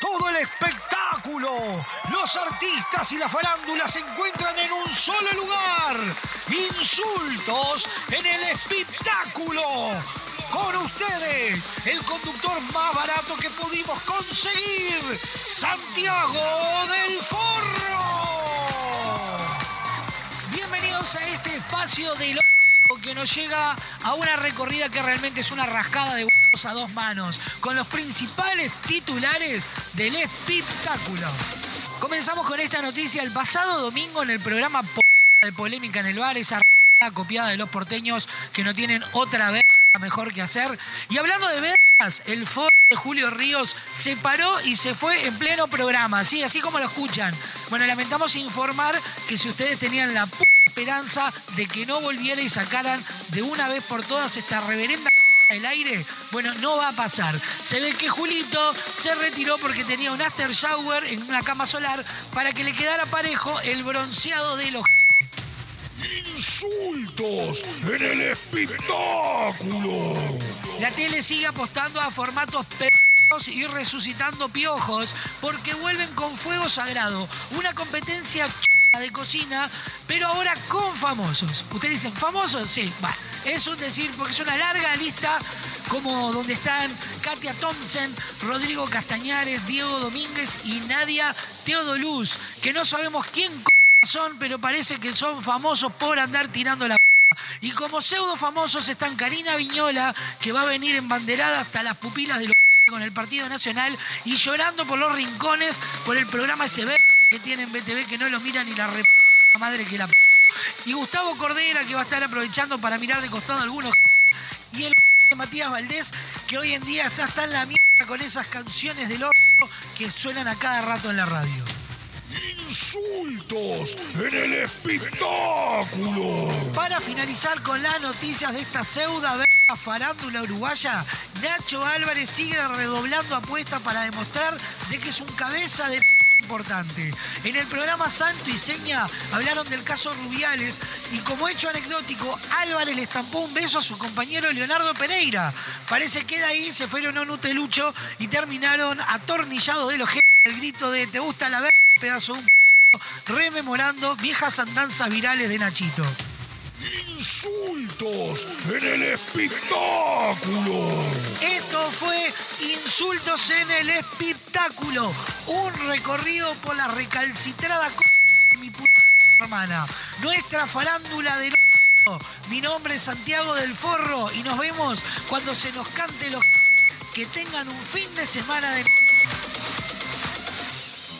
Todo el espectáculo, los artistas y la farándula se encuentran en un solo lugar. Insultos en el espectáculo. Con ustedes, el conductor más barato que pudimos conseguir, Santiago del Forro. Bienvenidos a este espacio de que nos llega a una recorrida que realmente es una rascada de huevos a dos manos, con los principales titulares del espectáculo. Comenzamos con esta noticia el pasado domingo en el programa de Polémica en el Bar, esa copiada de los porteños que no tienen otra vez mejor que hacer. Y hablando de vergas, el foro de Julio Ríos se paró y se fue en pleno programa, ¿sí? así como lo escuchan. Bueno, lamentamos informar que si ustedes tenían la p- esperanza de que no volviera y sacaran de una vez por todas esta reverenda el aire, bueno, no va a pasar. Se ve que Julito se retiró porque tenía un after shower en una cama solar para que le quedara parejo el bronceado de los Insultos en el espectáculo. La tele sigue apostando a formatos perros y resucitando piojos porque vuelven con fuego sagrado. Una competencia ch- de cocina, pero ahora con famosos. Ustedes dicen, ¿famosos? Sí, va. Es un decir, porque es una larga lista como donde están Katia Thompson, Rodrigo Castañares, Diego Domínguez y Nadia Teodoluz, que no sabemos quién son, pero parece que son famosos por andar tirando la y como pseudo famosos están Karina Viñola, que va a venir embanderada hasta las pupilas de los con el Partido Nacional y llorando por los rincones por el programa SB que tienen BTV que no lo mira ni la re madre que la p- y Gustavo Cordera que va a estar aprovechando para mirar de costado a algunos y el de Matías Valdés que hoy en día está hasta en la mierda con esas canciones del orto que suenan a cada rato en la radio. Insultos en el espectáculo. Para finalizar con las noticias de esta pseuda verga farándula uruguaya, Nacho Álvarez sigue redoblando apuestas para demostrar de que es un cabeza de importante. En el programa Santo y Seña hablaron del caso Rubiales y como hecho anecdótico, Álvarez le estampó un beso a su compañero Leonardo Pereira. Parece que de ahí se fueron a un utelucho y terminaron atornillados de los el grito de ¿te gusta la verga? pedazo de un p-?", rememorando viejas andanzas virales de Nachito. Insultos en el espectáculo. Esto fue Insultos en el Espectáculo, un recorrido por la recalcitrada de mi puta hermana, nuestra farándula de Mi nombre es Santiago del Forro y nos vemos cuando se nos cante los que tengan un fin de semana de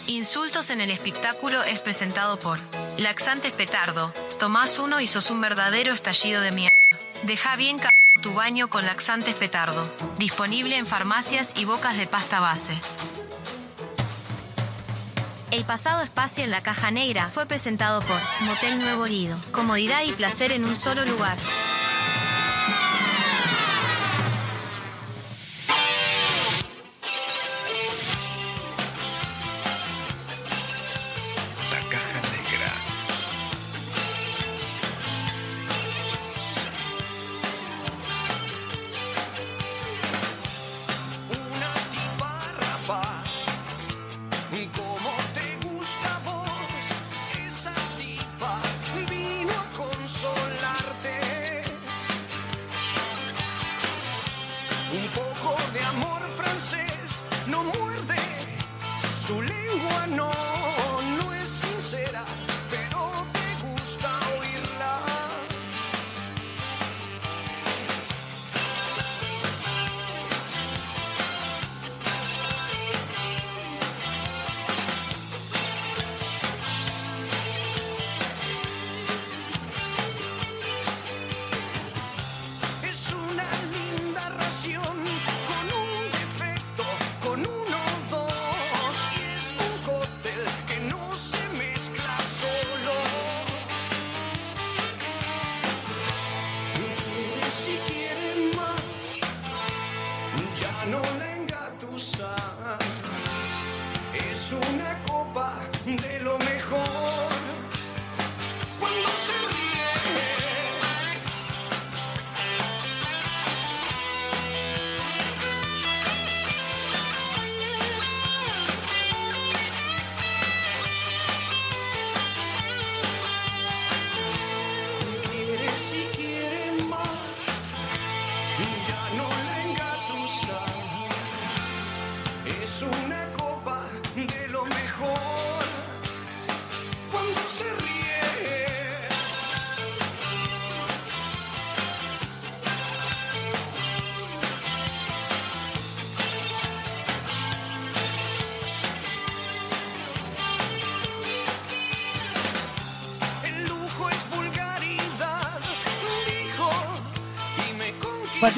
Insultos en el espectáculo es presentado por Laxantes Petardo. Tomás uno y sos un verdadero estallido de mierda. Deja bien tu baño con Laxantes Petardo. Disponible en farmacias y bocas de pasta base. El pasado espacio en la caja negra fue presentado por Motel Nuevo Lido. Comodidad y placer en un solo lugar.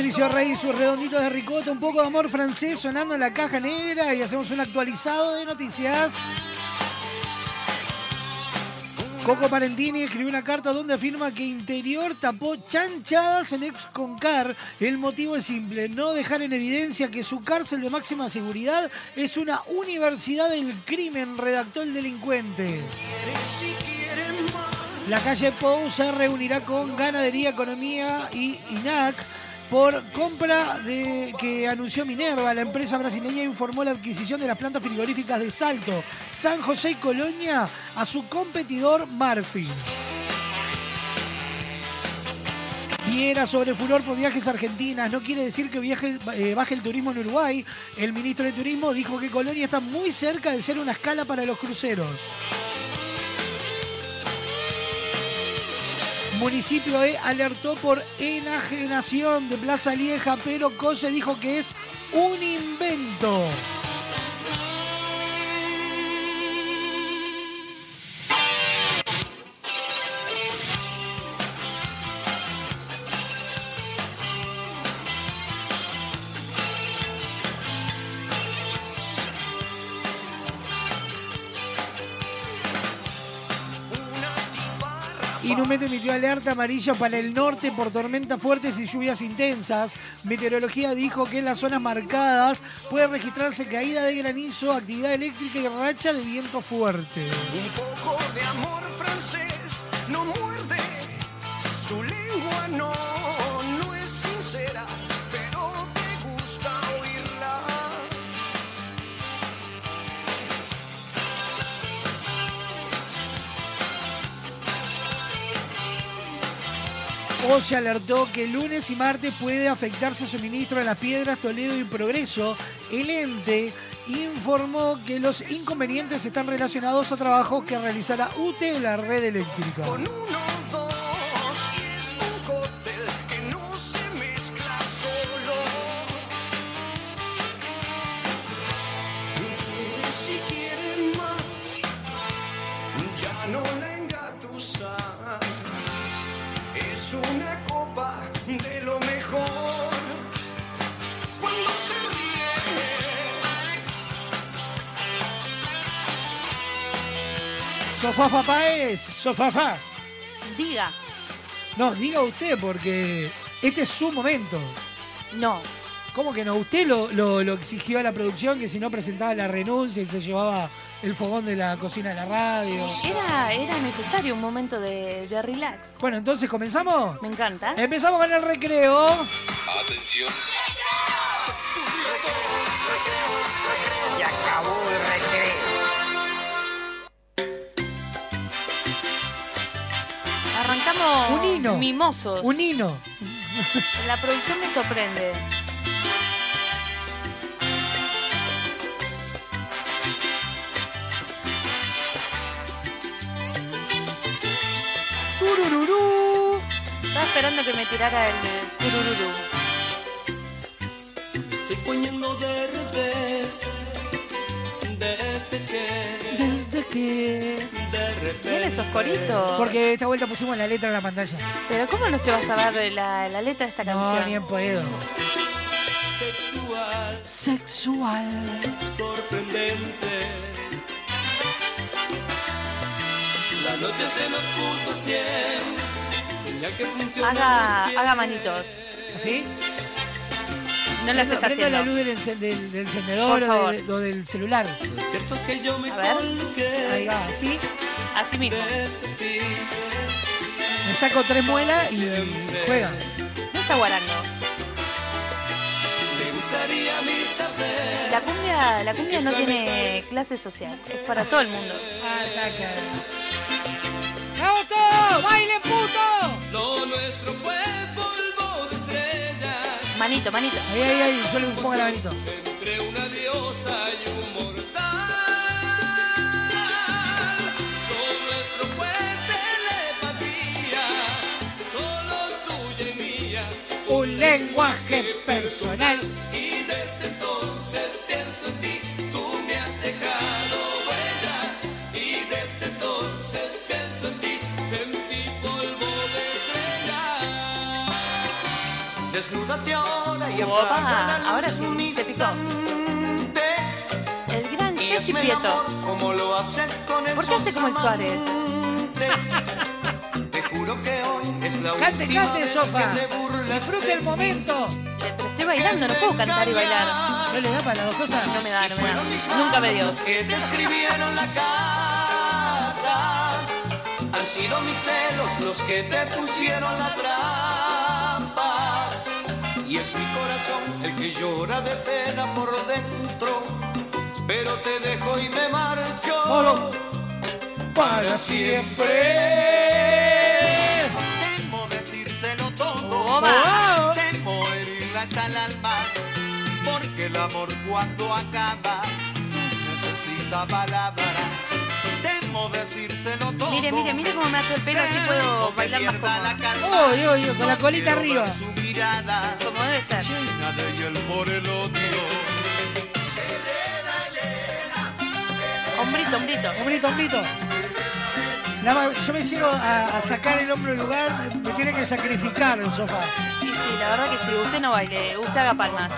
Patricio Rey, sus redonditos de ricota, un poco de amor francés sonando en la caja negra y hacemos un actualizado de noticias. Coco Palentini escribió una carta donde afirma que Interior tapó chanchadas en Exconcar. El motivo es simple, no dejar en evidencia que su cárcel de máxima seguridad es una universidad del crimen, redactó el delincuente. La calle Pou se reunirá con Ganadería, Economía y INAC por compra de que anunció Minerva. La empresa brasileña informó la adquisición de las plantas frigoríficas de Salto, San José y Colonia a su competidor Marfil. Viera sobre furor por viajes Argentinas. No quiere decir que viaje, eh, baje el turismo en Uruguay. El ministro de Turismo dijo que Colonia está muy cerca de ser una escala para los cruceros. Municipio E alertó por enajenación de Plaza Lieja, pero Cose dijo que es un invento. Emitió alerta amarilla para el norte por tormentas fuertes y lluvias intensas. Meteorología dijo que en las zonas marcadas puede registrarse caída de granizo, actividad eléctrica y racha de viento fuerte. Un poco de amor francés no muerde, su lengua no O se alertó que lunes y martes puede afectarse suministro a las piedras Toledo y Progreso. El ente informó que los inconvenientes están relacionados a trabajos que realizará UTE en la red eléctrica. Sofafa Paez, Sofafa. Diga. No, diga usted porque este es su momento. No. ¿Cómo que no? Usted lo, lo- lo exigió a la producción que si no presentaba la renuncia y se llevaba el fogón de la cocina de la radio. Era, era necesario un momento de, de relax. Bueno, entonces comenzamos. Me encanta. Empezamos con el recreo. Atención. Se acabó un hino. mimosos. Un hino. La producción me sorprende. Turururú. Estaba esperando que me tirara el turururú. Estoy de revés desde que. Desde que. Bien esos coritos. Porque esta vuelta pusimos la letra en la pantalla. Pero ¿cómo no se va a saber la, la letra de esta No, canción? ni en pedo. sexual, Sexual. sorprendente. La noche se nos puso cien, señal que funcionó. Haga, haga manitos. ¿Así? No las está Prenda la haciendo. luz del, del- del encendedor o del, o del celular. Lo cierto es que yo me A ver. colgué Ahí va, ¿sí? Así mismo. Me saco tres muelas y juega. No es aguarango. Me gustaría a mí saber La cumbia, la cumbia no tiene clase social. Es para todo el mundo. ¡Vamos todos! ¡Baile, puto! lo nuestro fue polvo de estrellas Manito, manito. Ahí, ahí, ahí, yo le pongo la manito. entre una diosa y personal. Y desde entonces pienso en ti, tú me has dejado huella. Y desde entonces pienso en ti, en ti polvo de estrella. Desnúdate ahora y Opa, ahora sí, se picó. El gran Jessy Prieto. Como lo haces con el ¿Por qué hace como el Suárez? Te juro que hoy es la Cante, última cante, vez Sofa. que te burlas Disfrute el momento. Pero estoy bailando, no puedo cantar y bailar. ¿No le da para las dos cosas? No me da, no me da. Nunca me dio. Los que te escribieron la carta han sido mis celos los que te pusieron la trampa. Y es mi corazón el que llora de pena por dentro. Pero te dejo y me marcho para siempre. Porque el amor cuando acaba necesita palabras. Temo decírselo todo. Mire, mire, mire cómo me hace el pelo, así puedo bailar más cómodo. Uy, uy, uy, con la colita arriba. Su mirada Como debe ser. llena de hiel por el odio. Hombrito, hombrito. Hombrito, hombrito. La ma- yo me sigo a, a sacar el hombro del lugar, me tiene que sacrificar el sofá. Y sí, la verdad que sí, usted no baile, usted haga palmas.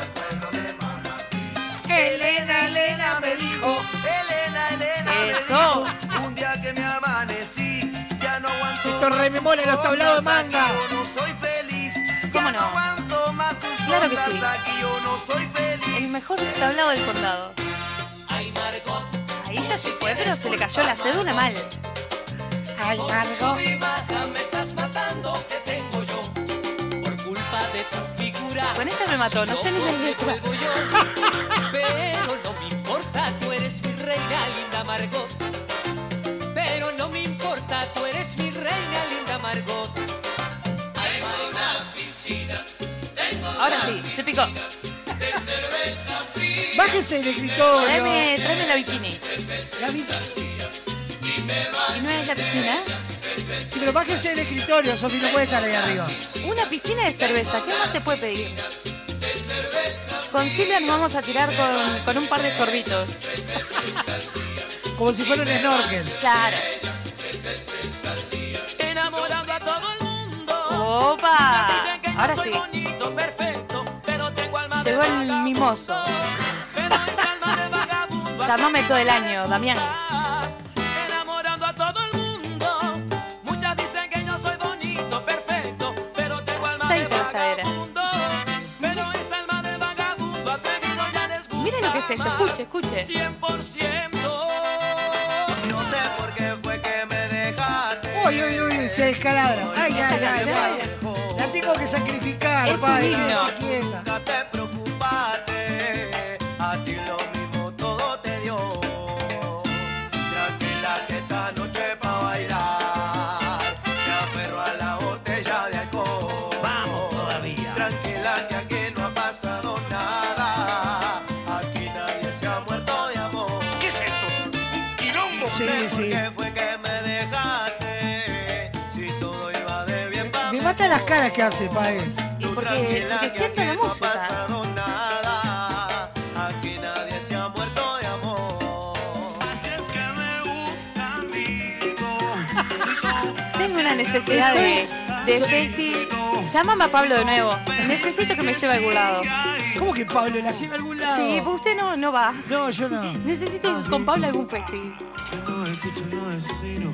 Elena, Elena me dijo, Elena, Elena Eso. me dijo, un día que me amanecí, ya no aguanto. Esto rememora los tablados de manga. Yo no soy feliz, ¿Cómo ya no no? aguanto más tus Claro que sí. aquí, yo no soy feliz. El mejor tablado del condado. Ahí ya se fue, pero se le cayó la cédula mal. Ay, Margo. mi baja me estás matando que tengo yo por culpa de tu figura. Con esta me mató, no sé ni la letra. Pero no me importa, tú eres mi reina, linda Margot. Pero no me importa, tú eres mi reina, linda Margot. Tengo una piscina, tengo Ahora sí, se picó. de cerveza fría. Bájese del escritorio. Tráeme, tráeme la bikini. La vi- ¿Y no es la piscina? Sí, pero bájese del escritorio, Sofi, no puede estar ahí arriba. Una piscina de cerveza, ¿qué más se puede pedir? Con Silvia nos vamos a tirar con, con un par de sorbitos. Como si fuera un snorkel. Claro. Enamorando a todo el mundo. ¡Opa! Ahora sí. Llegó el mimoso. Llámame todo el año, Damián. Es esto, escuche, escuche. 100%. No sé por qué fue que me dejaste. Uy, uy, uy, se descalabra. Ay, ay, ay, ay. La tengo que sacrificar, Es padre. Caras que hace, Paez. Y porque, porque siente la música. nada, aquí nadie se ha muerto de amor. Así es que me gusta a mí. Tengo una necesidad de, de safety. Llámame a Pablo de nuevo. Necesito que me lleve a algún lado. ¿Cómo que Pablo la lleva a algún lado? Sí, pues usted no, no va. No, yo no. Necesito ir con Pablo a algún festi.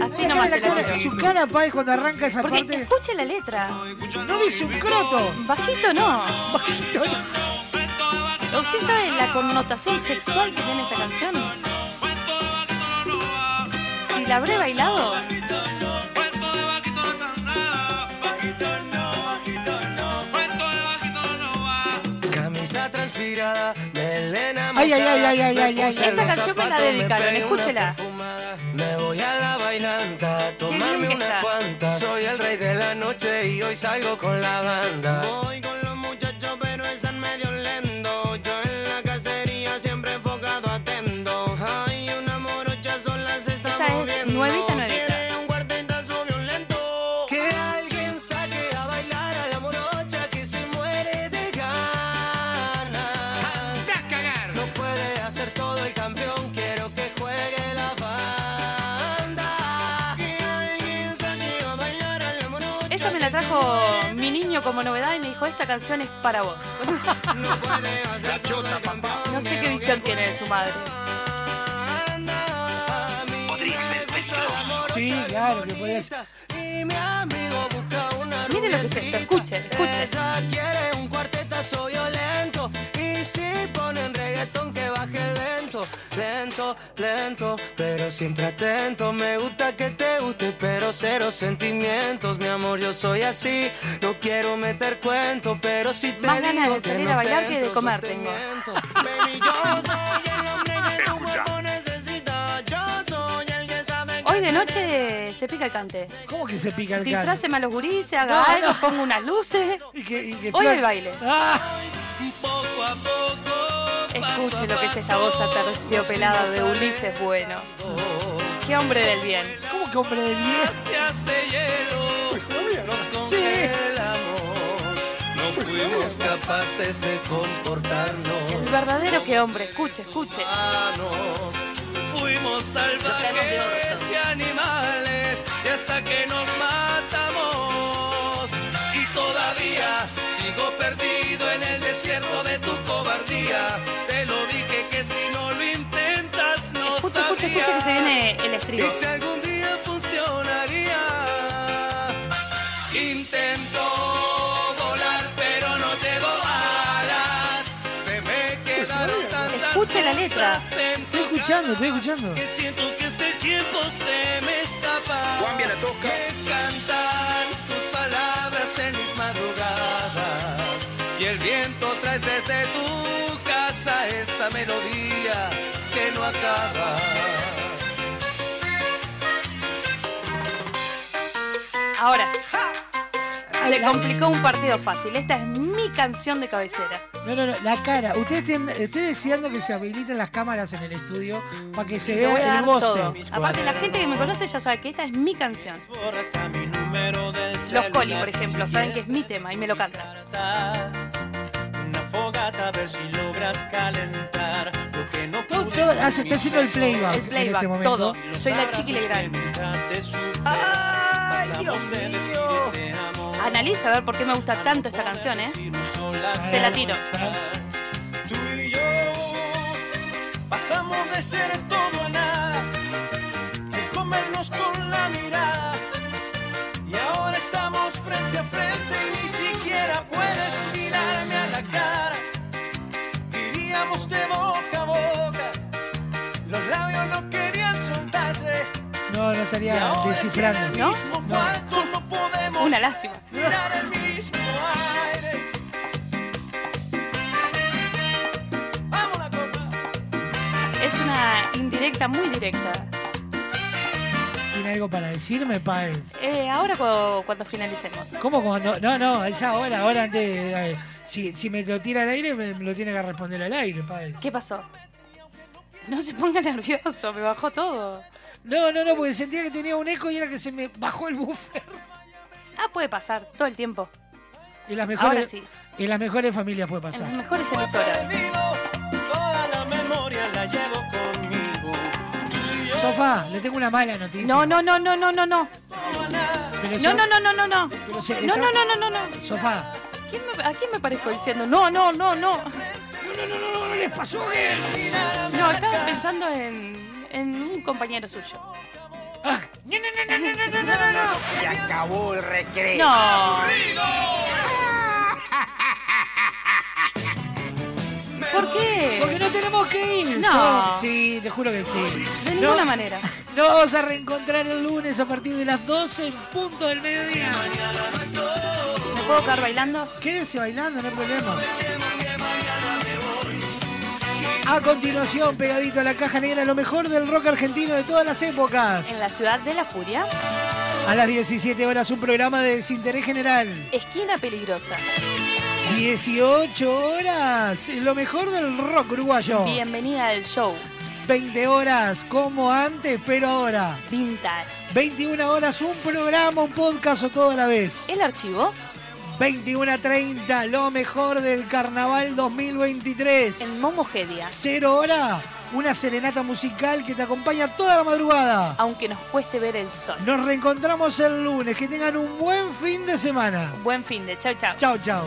Así nomás te la cara- tiro. su cara, Paez, cuando arranca esa Porque parte. escuche la letra. No dice un croto. Bajito no. Bajito no. ¿Usted sabe la connotación sexual que tiene esta canción? Si la habré bailado, Camisa transpirada, melena Ay, ay, ay, ay, ay, ay, Esta canción me la dedicaron, escúchela. Bailanta, tomarme unas cuantas. Soy el rey de la noche y hoy salgo con la banda. Voy con como novedad y me dijo, esta canción es para vos. No sé qué visión tiene de su madre. Sí, claro, que podía ser. Y mi amigo busca una Mire lo que es esto, escuchen, escuchen. Esa quiere un cuartetazo violento Y si ponen reggaetón que baje lento Lento, lento, pero siempre atento Me gusta que te guste, pero cero sentimientos Mi amor, yo soy así No quiero meter cuento, pero si te Más ganas digo de que salir no a bailar que de comer tengo. miento. Baby, yo soy el hombre que tu cuerpo Hoy de noche se pica el cante. ¿Cómo que se pica el can? Disfráceme a los gurises, haga No, algo, no. ponga unas luces. Y que, y que Hoy el baile. Ah, Poco a poco Escuche lo que es esta voz aterciopelada de Ulises Bueno. Qué hombre del bien. ¿Cómo que hombre de bien? se hace hielo, nos congelamos, no fuimos capaces de comportarnos. El verdadero que hombre. Escuche, escuche. Fuimos salvajes y animales y hasta que nos matamos. Y todavía sigo perdido en el desierto de tu cobardía. Te lo dije que si no lo intentas no escuche, sabría. escuche que se viene el estribo. Escuchando, estoy escuchando. que siento que este tiempo se me escapa. Juan la toca. Me cantan tus palabras en mis madrugadas. Y el viento traes desde tu casa esta melodía que no acaba. Ahora sí. Se complicó un partido fácil. Esta es mi canción de cabecera. No, no, no, la cara. Ustedes tienen- estoy deseando que se habiliten las cámaras en el estudio para que se Le vea el goce. todo. Aparte, la gente que me conoce ya sabe que esta es mi canción. Los Coli, por ejemplo, saben que es mi tema y me lo cantan. Una fogata a ver si logras calentar lo que no Todo, todo- ah, está haciendo el playback, El playback, en este momento. todo. Soy la chiqui Legrand. Dios mío. Analiza a ver por qué me gusta tanto esta canción, ¿eh? Se la tiro. Tú y yo pasamos de ser todo a nada, de comernos con estaría descifrando. no podemos Una lástima. Es una indirecta muy directa. ¿Tiene algo para decirme, Paez? Eh, ahora cu- cuando finalicemos. ¿Cómo cuando.? No, no, es ahora, ahora antes. de- eh, si, si me lo tira al aire, me, me lo tiene que responder al aire, Paez. ¿Qué pasó? No se ponga nervioso, me bajó todo. No, no, no, porque sentía que tenía un eco y era que se me bajó el buffer. Ah, puede pasar, todo el tiempo. En las Ahora sí. en las mejores familias puede En las pasar. mejores emisoras. Toda la memoria la llevo conmigo. Sofá, le tengo una mala noticia. No, no, no, no, no, no, no. No, no, no, no, no, no. pero se- No, está- no, no, no, no, no. Sofá, ¿Quién me- ¿A quién me parezco diciendo? No, no, no, no. no, no, no, no les pasó No, estaba pensando en, en un compañero suyo. Se acabó el recreo. No. ¿Por qué? Porque no tenemos que ir. No. Sí, te juro que sí. De No- ninguna manera. Nos vamos a reencontrar el lunes a partir de las 12 en punto del mediodía. ¿Me puedo quedar bailando? Quédese bailando, no hay problema. A continuación, pegadito a la caja negra, lo mejor del rock argentino de todas las épocas. En la ciudad de la furia. A las 17 horas, un programa de desinterés general. Esquina peligrosa. 18 horas, lo mejor del rock uruguayo. Bienvenida al show. 20 horas, como antes, pero ahora. Vintage. 21 horas, un programa, un podcast o todo a la vez. El archivo. 21 a 30, lo mejor del carnaval 2023. En Momogedia. 0 hora, una serenata musical que te acompaña toda la madrugada. Aunque nos cueste ver el sol. Nos reencontramos el lunes. Que tengan un buen fin de semana. Buen fin de. Chau, chau. Chau, chau.